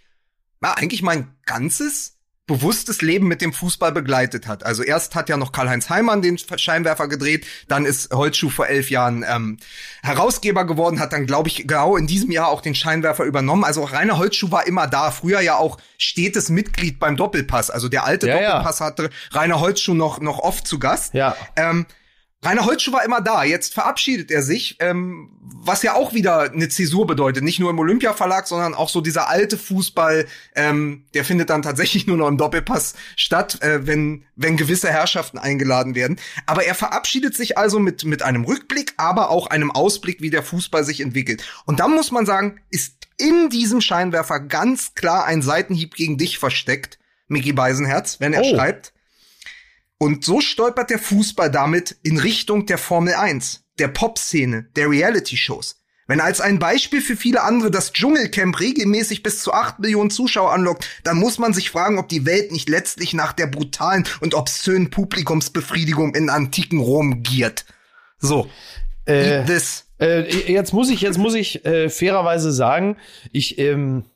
na, eigentlich mein ganzes bewusstes Leben mit dem Fußball begleitet hat. Also erst hat ja noch Karl-Heinz Heimann den Scheinwerfer gedreht, dann ist Holzschuh vor elf Jahren ähm, Herausgeber geworden, hat dann, glaube ich, genau in diesem Jahr auch den Scheinwerfer übernommen. Also Rainer Holzschuh war immer da, früher ja auch stetes Mitglied beim Doppelpass. Also der alte Ja, ja. Doppelpass hatte Rainer Holzschuh noch, noch oft zu Gast. Ja. Ähm, Rainer Holzschuh war immer da. Jetzt verabschiedet er sich, ähm, was ja auch wieder eine Zäsur bedeutet. Nicht nur im Olympiaverlag, sondern auch so dieser alte Fußball, ähm, der findet dann tatsächlich nur noch im Doppelpass statt, äh, wenn, wenn gewisse Herrschaften eingeladen werden. Aber er verabschiedet sich also mit, mit einem Rückblick, aber auch einem Ausblick, wie der Fußball sich entwickelt. Und dann muss man sagen, ist in diesem Scheinwerfer ganz klar ein Seitenhieb gegen dich versteckt, Mickey Beisenherz, wenn er Oh. schreibt, und so stolpert der Fußball damit in Richtung der Formel 1, der Pop-Szene, der Reality-Shows. Wenn als ein Beispiel für viele andere das Dschungelcamp regelmäßig bis zu 8 Millionen Zuschauer anlockt, dann muss man sich fragen, ob die Welt nicht letztlich nach der brutalen und obszönen Publikumsbefriedigung in antiken Rom giert. So. Äh, Eat this. Äh, jetzt muss ich, jetzt muss ich äh, fairerweise sagen, ich, ähm,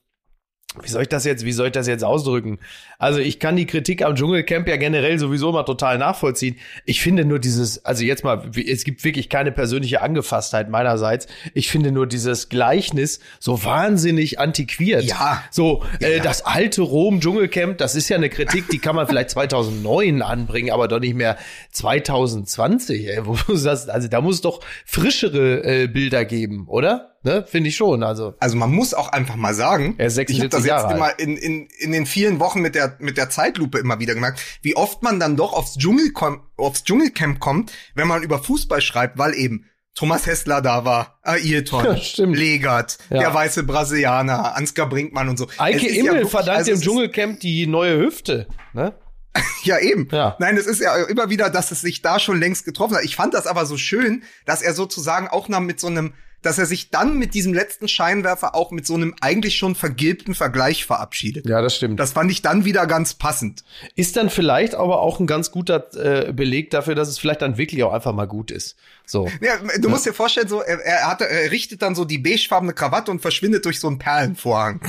wie soll ich das jetzt, wie soll ich das jetzt ausdrücken? Also ich kann die Kritik am Dschungelcamp ja generell sowieso mal total nachvollziehen. Ich finde nur dieses, also jetzt mal, es gibt wirklich keine persönliche Angefasstheit meinerseits. Ich finde nur dieses Gleichnis so wahnsinnig antiquiert. Ja. So, äh, Ja. das alte Rom Dschungelcamp, das ist ja eine Kritik, die kann man vielleicht 2009 anbringen, aber doch nicht mehr 2020. Ey. Also da muss es doch frischere äh, Bilder geben, oder? Ne? Finde ich schon. Also Also man muss auch einfach mal sagen, Er ist ich habe 46 das jetzt immer in, in, in den vielen Wochen mit der, mit der Zeitlupe immer wieder gemerkt, wie oft man dann doch aufs, Dschungel aufs Dschungelcamp kommt, wenn man über Fußball schreibt, weil eben Thomas Hessler da war, Ailton, Ja, stimmt. Legert, Ja. der weiße Brasilianer, Ansgar Brinkmann und so. Eike ist ja Immel wirklich- verdankt also ist- Dschungelcamp die neue Hüfte. Ne? Ja, eben. Ja. Nein, es ist ja immer wieder, dass es sich da schon längst getroffen hat. Ich fand das aber so schön, dass er sozusagen auch noch mit so einem, dass er sich dann mit diesem letzten Scheinwerfer auch mit so einem eigentlich schon vergilbten Vergleich verabschiedet. Ja, das stimmt. Das fand ich dann wieder ganz passend. Ist dann vielleicht aber auch ein ganz guter äh, Beleg dafür, dass es vielleicht dann wirklich auch einfach mal gut ist. So. Ja, du musst dir vorstellen, so er, er, hat, er richtet dann so die beigefarbene Krawatte und verschwindet durch so einen Perlenvorhang.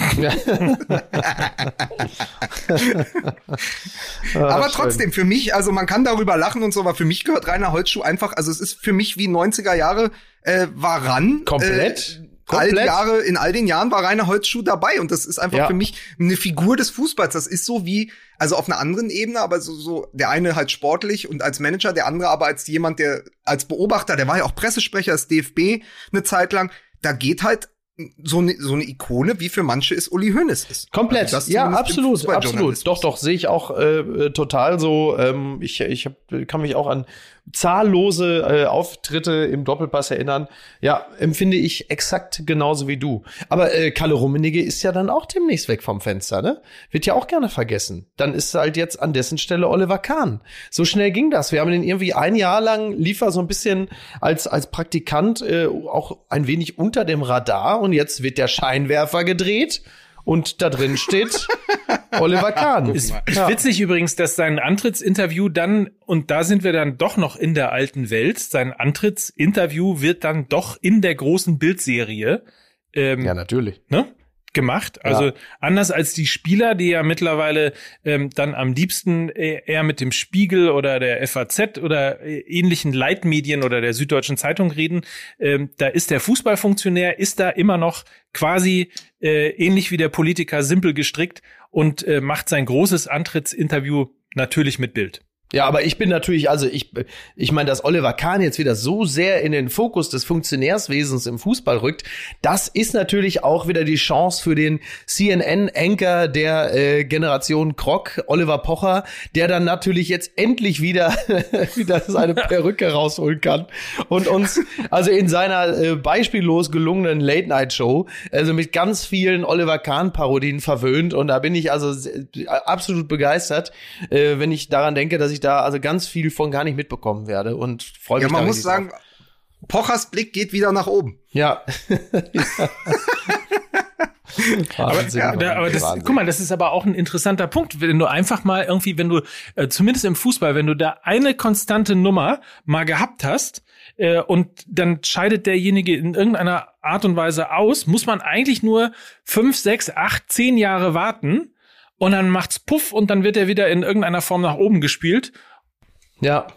aber schön. trotzdem, für mich, also man kann darüber lachen und so, aber für mich gehört Rainer Holzschuh einfach, also es ist für mich wie 90er Jahre äh, war ran. Komplett. All die. Jahre, in all den Jahren war Rainer Holzschuh dabei und das ist einfach Ja. für mich eine Figur des Fußballs. Das ist so wie, also auf einer anderen Ebene, aber so, so der eine halt sportlich und als Manager, der andere aber als jemand, der als Beobachter, der war ja auch Pressesprecher des DFB eine Zeit lang. Da geht halt so eine so eine Ikone, wie für manche ist Uli Hoeneß ist. Komplett, Also ja, absolut, absolut. Doch, doch, sehe ich auch äh, äh, total so. Ähm, ich ich hab, kann mich auch an zahllose äh, Auftritte im Doppelpass erinnern. Ja, empfinde ich exakt genauso wie du. Aber äh, Kalle Rummenigge ist ja dann auch demnächst weg vom Fenster, ne? Wird ja auch gerne vergessen. Dann ist halt jetzt an dessen Stelle Oliver Kahn. So schnell ging das. Wir haben den irgendwie ein Jahr lang lief er so ein bisschen als als Praktikant äh, auch ein wenig unter dem Radar und jetzt wird der Scheinwerfer gedreht. Und da drin steht Oliver Kahn. Ist, ist witzig übrigens, dass sein Antrittsinterview dann, und da sind wir dann doch noch in der alten Welt, sein Antrittsinterview wird dann doch in der großen Bildserie ähm, Ja, natürlich. ne, gemacht. Also Ja. anders als die Spieler, die ja mittlerweile ähm, dann am liebsten äh, eher mit dem Spiegel oder der FAZ oder äh, ähnlichen Leitmedien oder der Süddeutschen Zeitung reden, ähm, da ist der Fußballfunktionär, ist da immer noch quasi äh, ähnlich wie der Politiker simpel gestrickt und äh, macht sein großes Antrittsinterview natürlich mit Bild. Ja, aber ich bin natürlich, also ich, ich meine, dass Oliver Kahn jetzt wieder so sehr in den Fokus des Funktionärswesens im Fußball rückt, das ist natürlich auch wieder die Chance für den CNN-Anchor der äh, Generation Krog, Oliver Pocher, der dann natürlich jetzt endlich wieder, wieder seine Perücke rausholen kann und uns, also in seiner äh, beispiellos gelungenen Late-Night-Show, also mit ganz vielen Oliver Kahn-Parodien verwöhnt. Und da bin ich also absolut begeistert, äh, wenn ich daran denke, dass ich ich da also ganz viel von gar nicht mitbekommen werde und freue mich. Ja, man muss sagen, drauf. Pochers Blick geht wieder nach oben. Ja. Wahnsinn, aber, ja, aber das, guck mal, das ist aber auch ein interessanter Punkt, wenn du einfach mal irgendwie, wenn du, äh, zumindest im Fußball, wenn du da eine konstante Nummer mal gehabt hast, äh, und dann scheidet derjenige in irgendeiner Art und Weise aus, muss man eigentlich nur fünf, sechs, acht, zehn Jahre warten, und dann macht's Puff und dann wird er wieder in irgendeiner Form nach oben gespielt. Ja.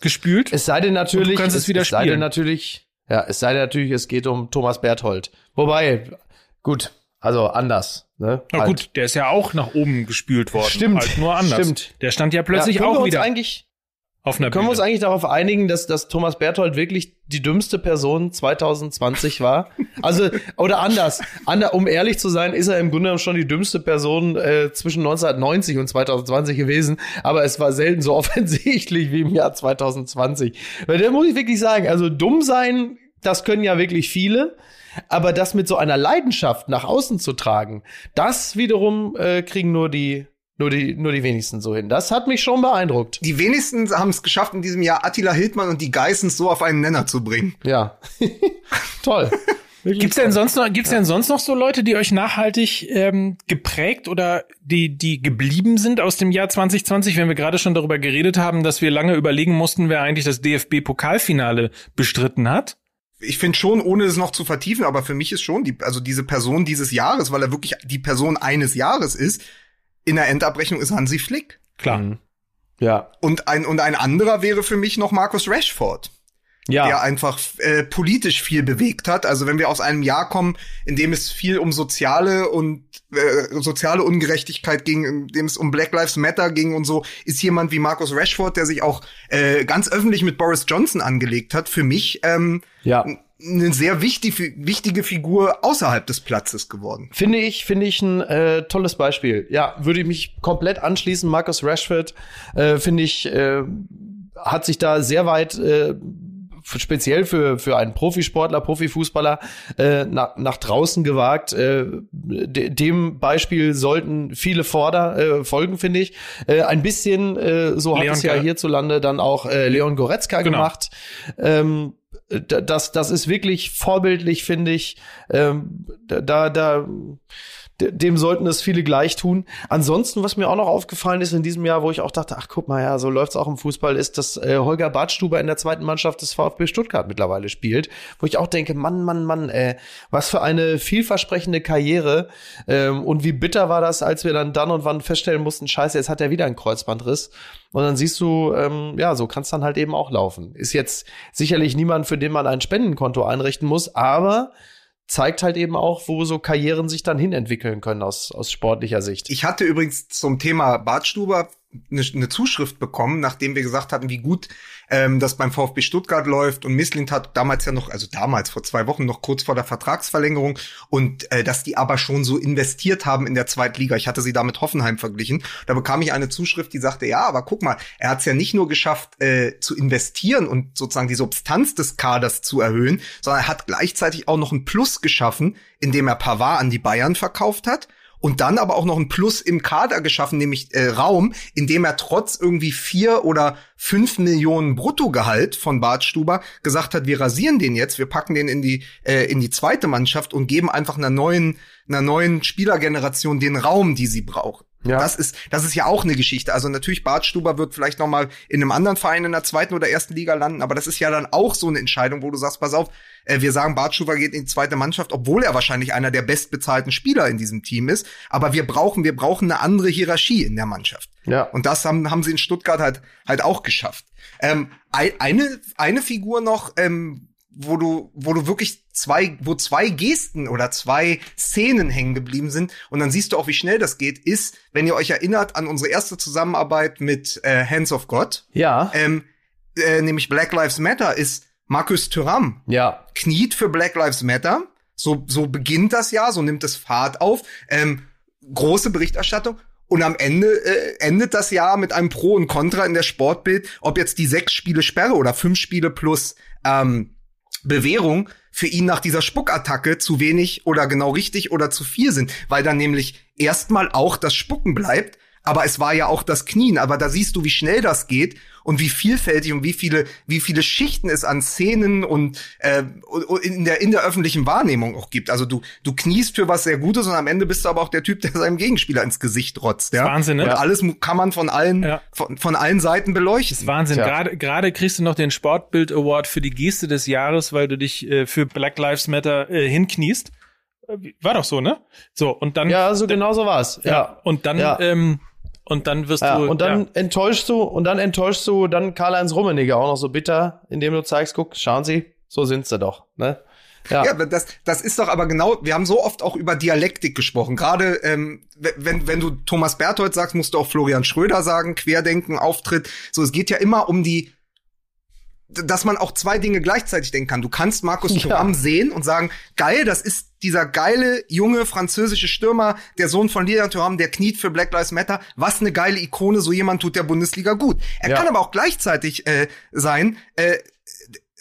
Gespült. Es sei denn natürlich, du kannst es, es wieder es sei denn natürlich, ja, es sei denn natürlich, es geht um Thomas Berthold. Wobei, gut, also anders. Ne? Na halt. gut, der ist ja auch nach oben gespült worden. Stimmt. Halt nur anders. Stimmt. Der stand ja plötzlich ja, auch wieder. Eigentlich, auf einer Können Bühne. wir uns eigentlich darauf einigen, dass, dass Thomas Berthold wirklich die dümmste Person 2020 war? Also, oder anders, ander, um ehrlich zu sein, ist er im Grunde schon die dümmste Person äh, zwischen 1990 und 2020 gewesen, aber es war selten so offensichtlich wie im Jahr 2020. Weil da muss ich wirklich sagen, also dumm sein, das können ja wirklich viele. Aber das mit so einer Leidenschaft nach außen zu tragen, das wiederum äh, kriegen nur die nur die, nur die wenigsten so hin. Das hat mich schon beeindruckt. Die wenigsten haben es geschafft, in diesem Jahr Attila Hildmann und die Geissens so auf einen Nenner zu bringen. Ja. Toll. Gibt's denn sonst noch, gibt's ja. denn sonst noch so Leute, die euch nachhaltig ähm, geprägt oder die, die geblieben sind aus dem Jahr 2020, wenn wir gerade schon darüber geredet haben, dass wir lange überlegen mussten, wer eigentlich das DFB-Pokalfinale bestritten hat? ich finde schon, ohne es noch zu vertiefen, aber für mich ist schon die, also diese Person dieses Jahres, weil er wirklich die Person eines Jahres ist, in der Endabrechnung ist Hansi Flick. Klar. Mhm. Ja. Und ein, und ein anderer wäre für mich noch Markus Rashford. Ja. Der einfach äh, politisch viel bewegt hat. Also wenn wir aus einem Jahr kommen, in dem es viel um soziale und äh, soziale Ungerechtigkeit ging, in dem es um Black Lives Matter ging und so, ist jemand wie Markus Rashford, der sich auch äh, ganz öffentlich mit Boris Johnson angelegt hat, für mich ähm, ja eine sehr wichtig, wichtige Figur außerhalb des Platzes geworden. Finde ich, finde ich ein äh, tolles Beispiel. Ja, würde ich mich komplett anschließen. Marcus Rashford, äh, finde ich, äh, hat sich da sehr weit äh, speziell für, für einen Profisportler, Profifußballer äh, nach, nach draußen gewagt. Äh, de, dem Beispiel sollten viele Vorder äh, folgen, finde ich. Äh, ein bisschen, äh, so Leon hat es ja hierzulande dann auch äh, Leon Goretzka genau. gemacht. Ähm, das, das ist wirklich vorbildlich, finde ich. Ähm, da, da, dem sollten es viele gleich tun. Ansonsten, was mir auch noch aufgefallen ist in diesem Jahr, wo ich auch dachte, ach guck mal, ja, so läuft's auch im Fußball, ist, dass äh, Holger Badstuber in der zweiten Mannschaft des VfB Stuttgart mittlerweile spielt, wo ich auch denke, Mann, Mann, Mann, äh, was für eine vielversprechende Karriere ähm, und wie bitter war das, als wir dann dann und wann feststellen mussten, scheiße, jetzt hat er wieder einen Kreuzbandriss. Und dann siehst du, ähm, ja, so kann's dann halt eben auch laufen. Ist jetzt sicherlich niemand, für den man ein Spendenkonto einrichten muss, aber zeigt halt eben auch, wo so Karrieren sich dann hinentwickeln können aus, aus sportlicher Sicht. Ich hatte übrigens zum Thema Bartstuber eine, eine Zuschrift bekommen, nachdem wir gesagt hatten, wie gut ähm, das beim VfB Stuttgart läuft und Misslint hat damals ja noch, also damals vor zwei Wochen noch kurz vor der Vertragsverlängerung und äh, dass die aber schon so investiert haben in der Zweitliga. Ich hatte sie da mit Hoffenheim verglichen. Da bekam ich eine Zuschrift, die sagte, ja, aber guck mal, er hat es ja nicht nur geschafft äh, zu investieren und sozusagen die Substanz des Kaders zu erhöhen, sondern er hat gleichzeitig auch noch ein Plus geschaffen, indem er Pavard an die Bayern verkauft hat und dann aber auch noch ein Plus im Kader geschaffen, nämlich äh, Raum, in dem er trotz irgendwie vier oder fünf Millionen Bruttogehalt von Bart Stuber gesagt hat, wir rasieren den jetzt, wir packen den in die äh, in die zweite Mannschaft und geben einfach einer neuen einer neuen Spielergeneration den Raum, die sie braucht. Ja. Das ist, das ist ja auch eine Geschichte. Also natürlich, Bart Stuber wird vielleicht noch mal in einem anderen Verein in der zweiten oder ersten Liga landen, aber das ist ja dann auch so eine Entscheidung, wo du sagst, pass auf, äh, wir sagen, Bart Stuber geht in die zweite Mannschaft, obwohl er wahrscheinlich einer der bestbezahlten Spieler in diesem Team ist. Aber wir brauchen, wir brauchen eine andere Hierarchie in der Mannschaft. Ja. Und das haben, haben sie in Stuttgart halt, halt auch geschafft. Ähm, eine, eine Figur noch, ähm, wo du, wo du wirklich zwei, wo zwei Gesten oder zwei Szenen hängen geblieben sind. Und dann siehst du auch, wie schnell das geht, ist, wenn ihr euch erinnert an unsere erste Zusammenarbeit mit äh, Hands of God. Ja. Ähm, äh, nämlich Black Lives Matter ist Markus Thuram Ja. kniet für Black Lives Matter. So, so beginnt das Jahr, so nimmt es Fahrt auf. Ähm, große Berichterstattung. Und am Ende äh, endet das Jahr mit einem Pro und Contra in der Sportbild, ob jetzt die sechs Spiele Sperre oder fünf Spiele plus ähm, Bewährung für ihn nach dieser Spuckattacke zu wenig oder genau richtig oder zu viel sind, weil dann nämlich erstmal auch das Spucken bleibt, aber es war ja auch das Knien, aber da siehst du, wie schnell das geht und wie vielfältig und wie viele wie viele Schichten es an Szenen und äh, in der in der öffentlichen Wahrnehmung auch gibt. Also du du kniest für was sehr Gutes und am Ende bist du aber auch der Typ, der seinem Gegenspieler ins Gesicht rotzt. Ja? Wahnsinn, ne? Und alles kann man von allen Ja. von, von allen Seiten beleuchten. Wahnsinn. Tja. Gerade gerade kriegst du noch den Sportbild Award für die Geste des Jahres, weil du dich äh, für Black Lives Matter äh, hinkniest. Äh, War doch so, ne? So und dann Ja, so genau so war's. ja, Ja. und dann Ja. ähm, und dann wirst Ja, du und dann ja. enttäuschst du, und dann enttäuschst du dann Karl-Heinz Rummenigge auch noch so bitter, indem du zeigst, guck, schauen Sie, so sind sie doch, ne? Ja. Ja, das, das ist doch aber genau, wir haben so oft auch über Dialektik gesprochen. Gerade ähm, wenn, wenn du Thomas Berthold sagst, musst du auch Florian Schröder sagen, Querdenken, Auftritt. So, es geht ja immer um die, dass man auch zwei Dinge gleichzeitig denken kann. Du kannst Markus Ja. Thuram sehen und sagen, geil, das ist dieser geile, junge französische Stürmer, der Sohn von Lilian Thuram, der kniet für Black Lives Matter. Was eine geile Ikone, so jemand tut der Bundesliga gut. Er Ja. kann aber auch gleichzeitig äh, sein, äh,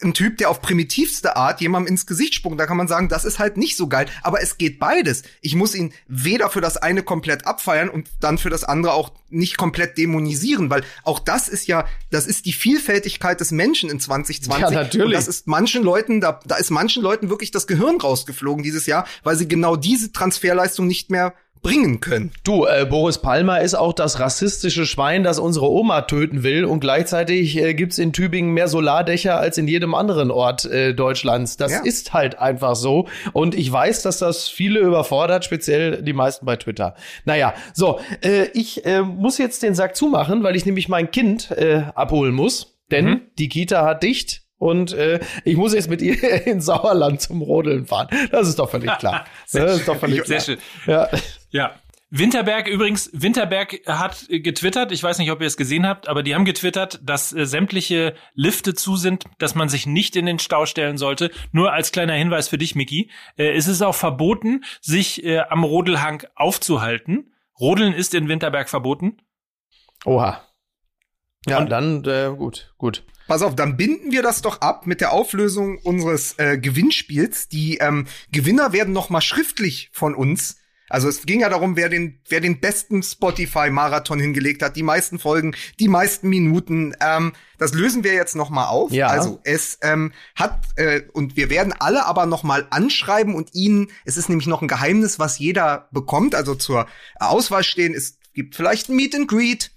ein Typ, der auf primitivste Art jemandem ins Gesicht spuckt. Da kann man sagen, das ist halt nicht so geil. Aber es geht beides. Ich muss ihn weder für das eine komplett abfeiern und dann für das andere auch nicht komplett dämonisieren, weil auch das ist ja, das ist die Vielfältigkeit des Menschen in 2020. Ja, natürlich. Und das ist manchen Leuten, da, da ist manchen Leuten wirklich das Gehirn rausgeflogen dieses Jahr, weil sie genau diese Transferleistung nicht mehr bringen können. Du, äh, Boris Palmer ist auch das rassistische Schwein, das unsere Oma töten will. Und gleichzeitig äh, gibt's in Tübingen mehr Solardächer als in jedem anderen Ort äh, Deutschlands. Das Ja. ist halt einfach so. Und ich weiß, dass das viele überfordert, speziell die meisten bei Twitter. Naja, so, äh, ich äh, muss jetzt den Sack zumachen, weil ich nämlich mein Kind äh, abholen muss. Denn Mhm. die Kita hat dicht. Und äh, ich muss jetzt mit ihr ins Sauerland zum Rodeln fahren. Das ist doch völlig klar. das ist doch völlig Sehr klar. schön. Ja. Ja. Winterberg übrigens, Winterberg hat getwittert, ich weiß nicht, ob ihr es gesehen habt, aber die haben getwittert, dass äh, sämtliche Lifte zu sind, dass man sich nicht in den Stau stellen sollte. Nur als kleiner Hinweis für dich, Miki. Äh, es ist auch verboten, sich äh, am Rodelhang aufzuhalten. Rodeln ist in Winterberg verboten. Oha. Ja, Und- dann äh, gut, gut. Pass auf, dann binden wir das doch ab mit der Auflösung unseres äh, Gewinnspiels. Die ähm, Gewinner werden noch mal schriftlich von uns. Also es ging ja darum, wer den, wer den besten Spotify-Marathon hingelegt hat, die meisten Folgen, die meisten Minuten. Ähm, das lösen wir jetzt noch mal auf. Ja. Also es ähm, hat äh, und wir werden alle aber noch mal anschreiben und ihnen. Es ist nämlich noch ein Geheimnis, was jeder bekommt. Also zur Auswahl stehen. Es gibt vielleicht ein Meet and Greet.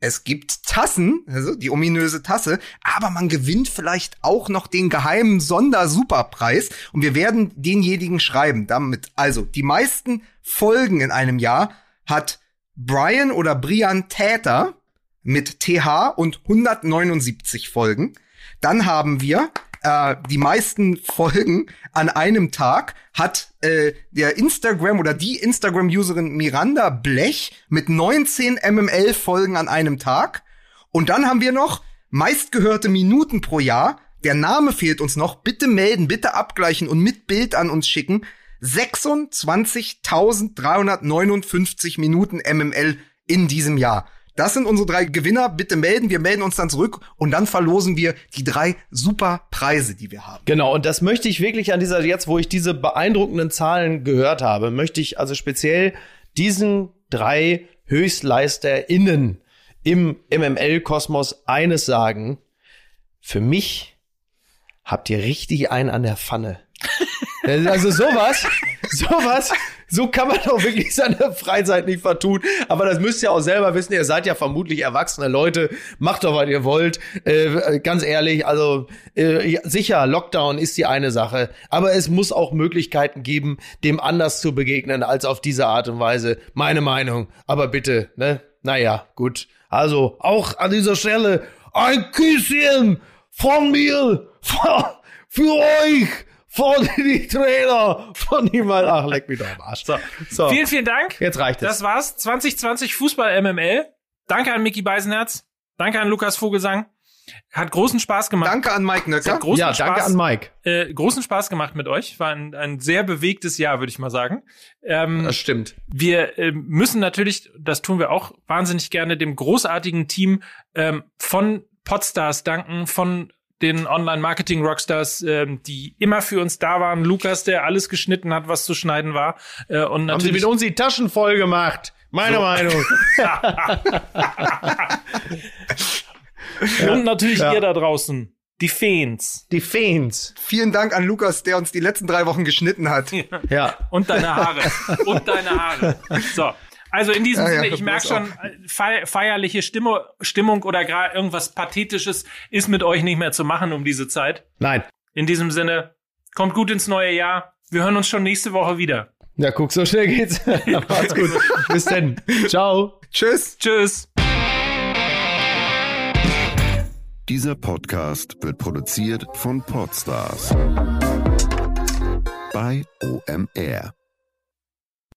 Es gibt Tassen, also die ominöse Tasse, aber man gewinnt vielleicht auch noch den geheimen Sondersuperpreis und wir werden denjenigen schreiben. Damit, also die meisten Folgen in einem Jahr hat Brian oder Brian Täter mit TH und 179 Folgen. Dann haben wir äh, die meisten Folgen an einem Tag hat äh, der Instagram oder die Instagram-Userin Miranda Blech mit 19 MML-Folgen an einem Tag. Und dann haben wir noch meistgehörte Minuten pro Jahr. Der Name fehlt uns noch. Bitte melden, bitte abgleichen und mit Bild an uns schicken. 26.359 Minuten MML in diesem Jahr. Das sind unsere drei Gewinner. Bitte melden. Wir melden uns dann zurück und dann verlosen wir die drei super Preise, die wir haben. Genau, und das möchte ich wirklich an dieser, jetzt wo ich diese beeindruckenden Zahlen gehört habe, möchte ich also speziell diesen drei HöchstleisterInnen im MML-Kosmos eines sagen. Für mich habt ihr richtig einen an der Pfanne. Also sowas, sowas, so kann man doch wirklich seine Freizeit nicht vertun. Aber das müsst ihr auch selber wissen. Ihr seid ja vermutlich erwachsene Leute. Macht doch, was ihr wollt. Äh, ganz ehrlich, also äh, sicher, Lockdown ist die eine Sache. Aber es muss auch Möglichkeiten geben, dem anders zu begegnen als auf diese Art und Weise. Meine Meinung. Aber bitte, ne? Naja, gut. Also auch an dieser Stelle ein Küsschen von mir für euch von die Trainer von niemand. Ach, leck mich doch am Arsch. So, so. Vielen, vielen Dank. Jetzt reicht es. Das war's. 2020 Fußball MML. Danke an Mickey Beisenherz. Danke an Lukas Vogelsang. Hat großen Spaß gemacht. Danke an Mike Es hat Nöcker. großen ja, Spaß, danke an Mike. Äh, großen Spaß gemacht mit euch. War ein, ein sehr bewegtes Jahr, würde ich mal sagen. Ähm, Das stimmt. wir äh, müssen natürlich, das tun wir auch wahnsinnig gerne, dem großartigen Team ähm, von Podstars danken, von den Online-Marketing-Rockstars, ähm, die immer für uns da waren. Lukas, der alles geschnitten hat, was zu schneiden war. Äh, und Haben sie mit uns die Taschen voll gemacht. Meine Meinung. und natürlich Ja. ihr da draußen, die Fans Die Fans. Vielen Dank an Lukas, der uns die letzten drei Wochen geschnitten hat. Ja. und deine Haare und deine Haare. So. Also in diesem Ja, ja, Sinne, ich merke schon, äh, fei- feierliche Stimmung, Stimmung oder gerade irgendwas Pathetisches ist mit euch nicht mehr zu machen um diese Zeit. Nein. In diesem Sinne, kommt gut ins neue Jahr. Wir hören uns schon nächste Woche wieder. Ja, guck, so schnell geht's. Macht's gut. Bis dann. Ciao. Tschüss. Tschüss. Dieser Podcast wird produziert von Podstars bei OMR.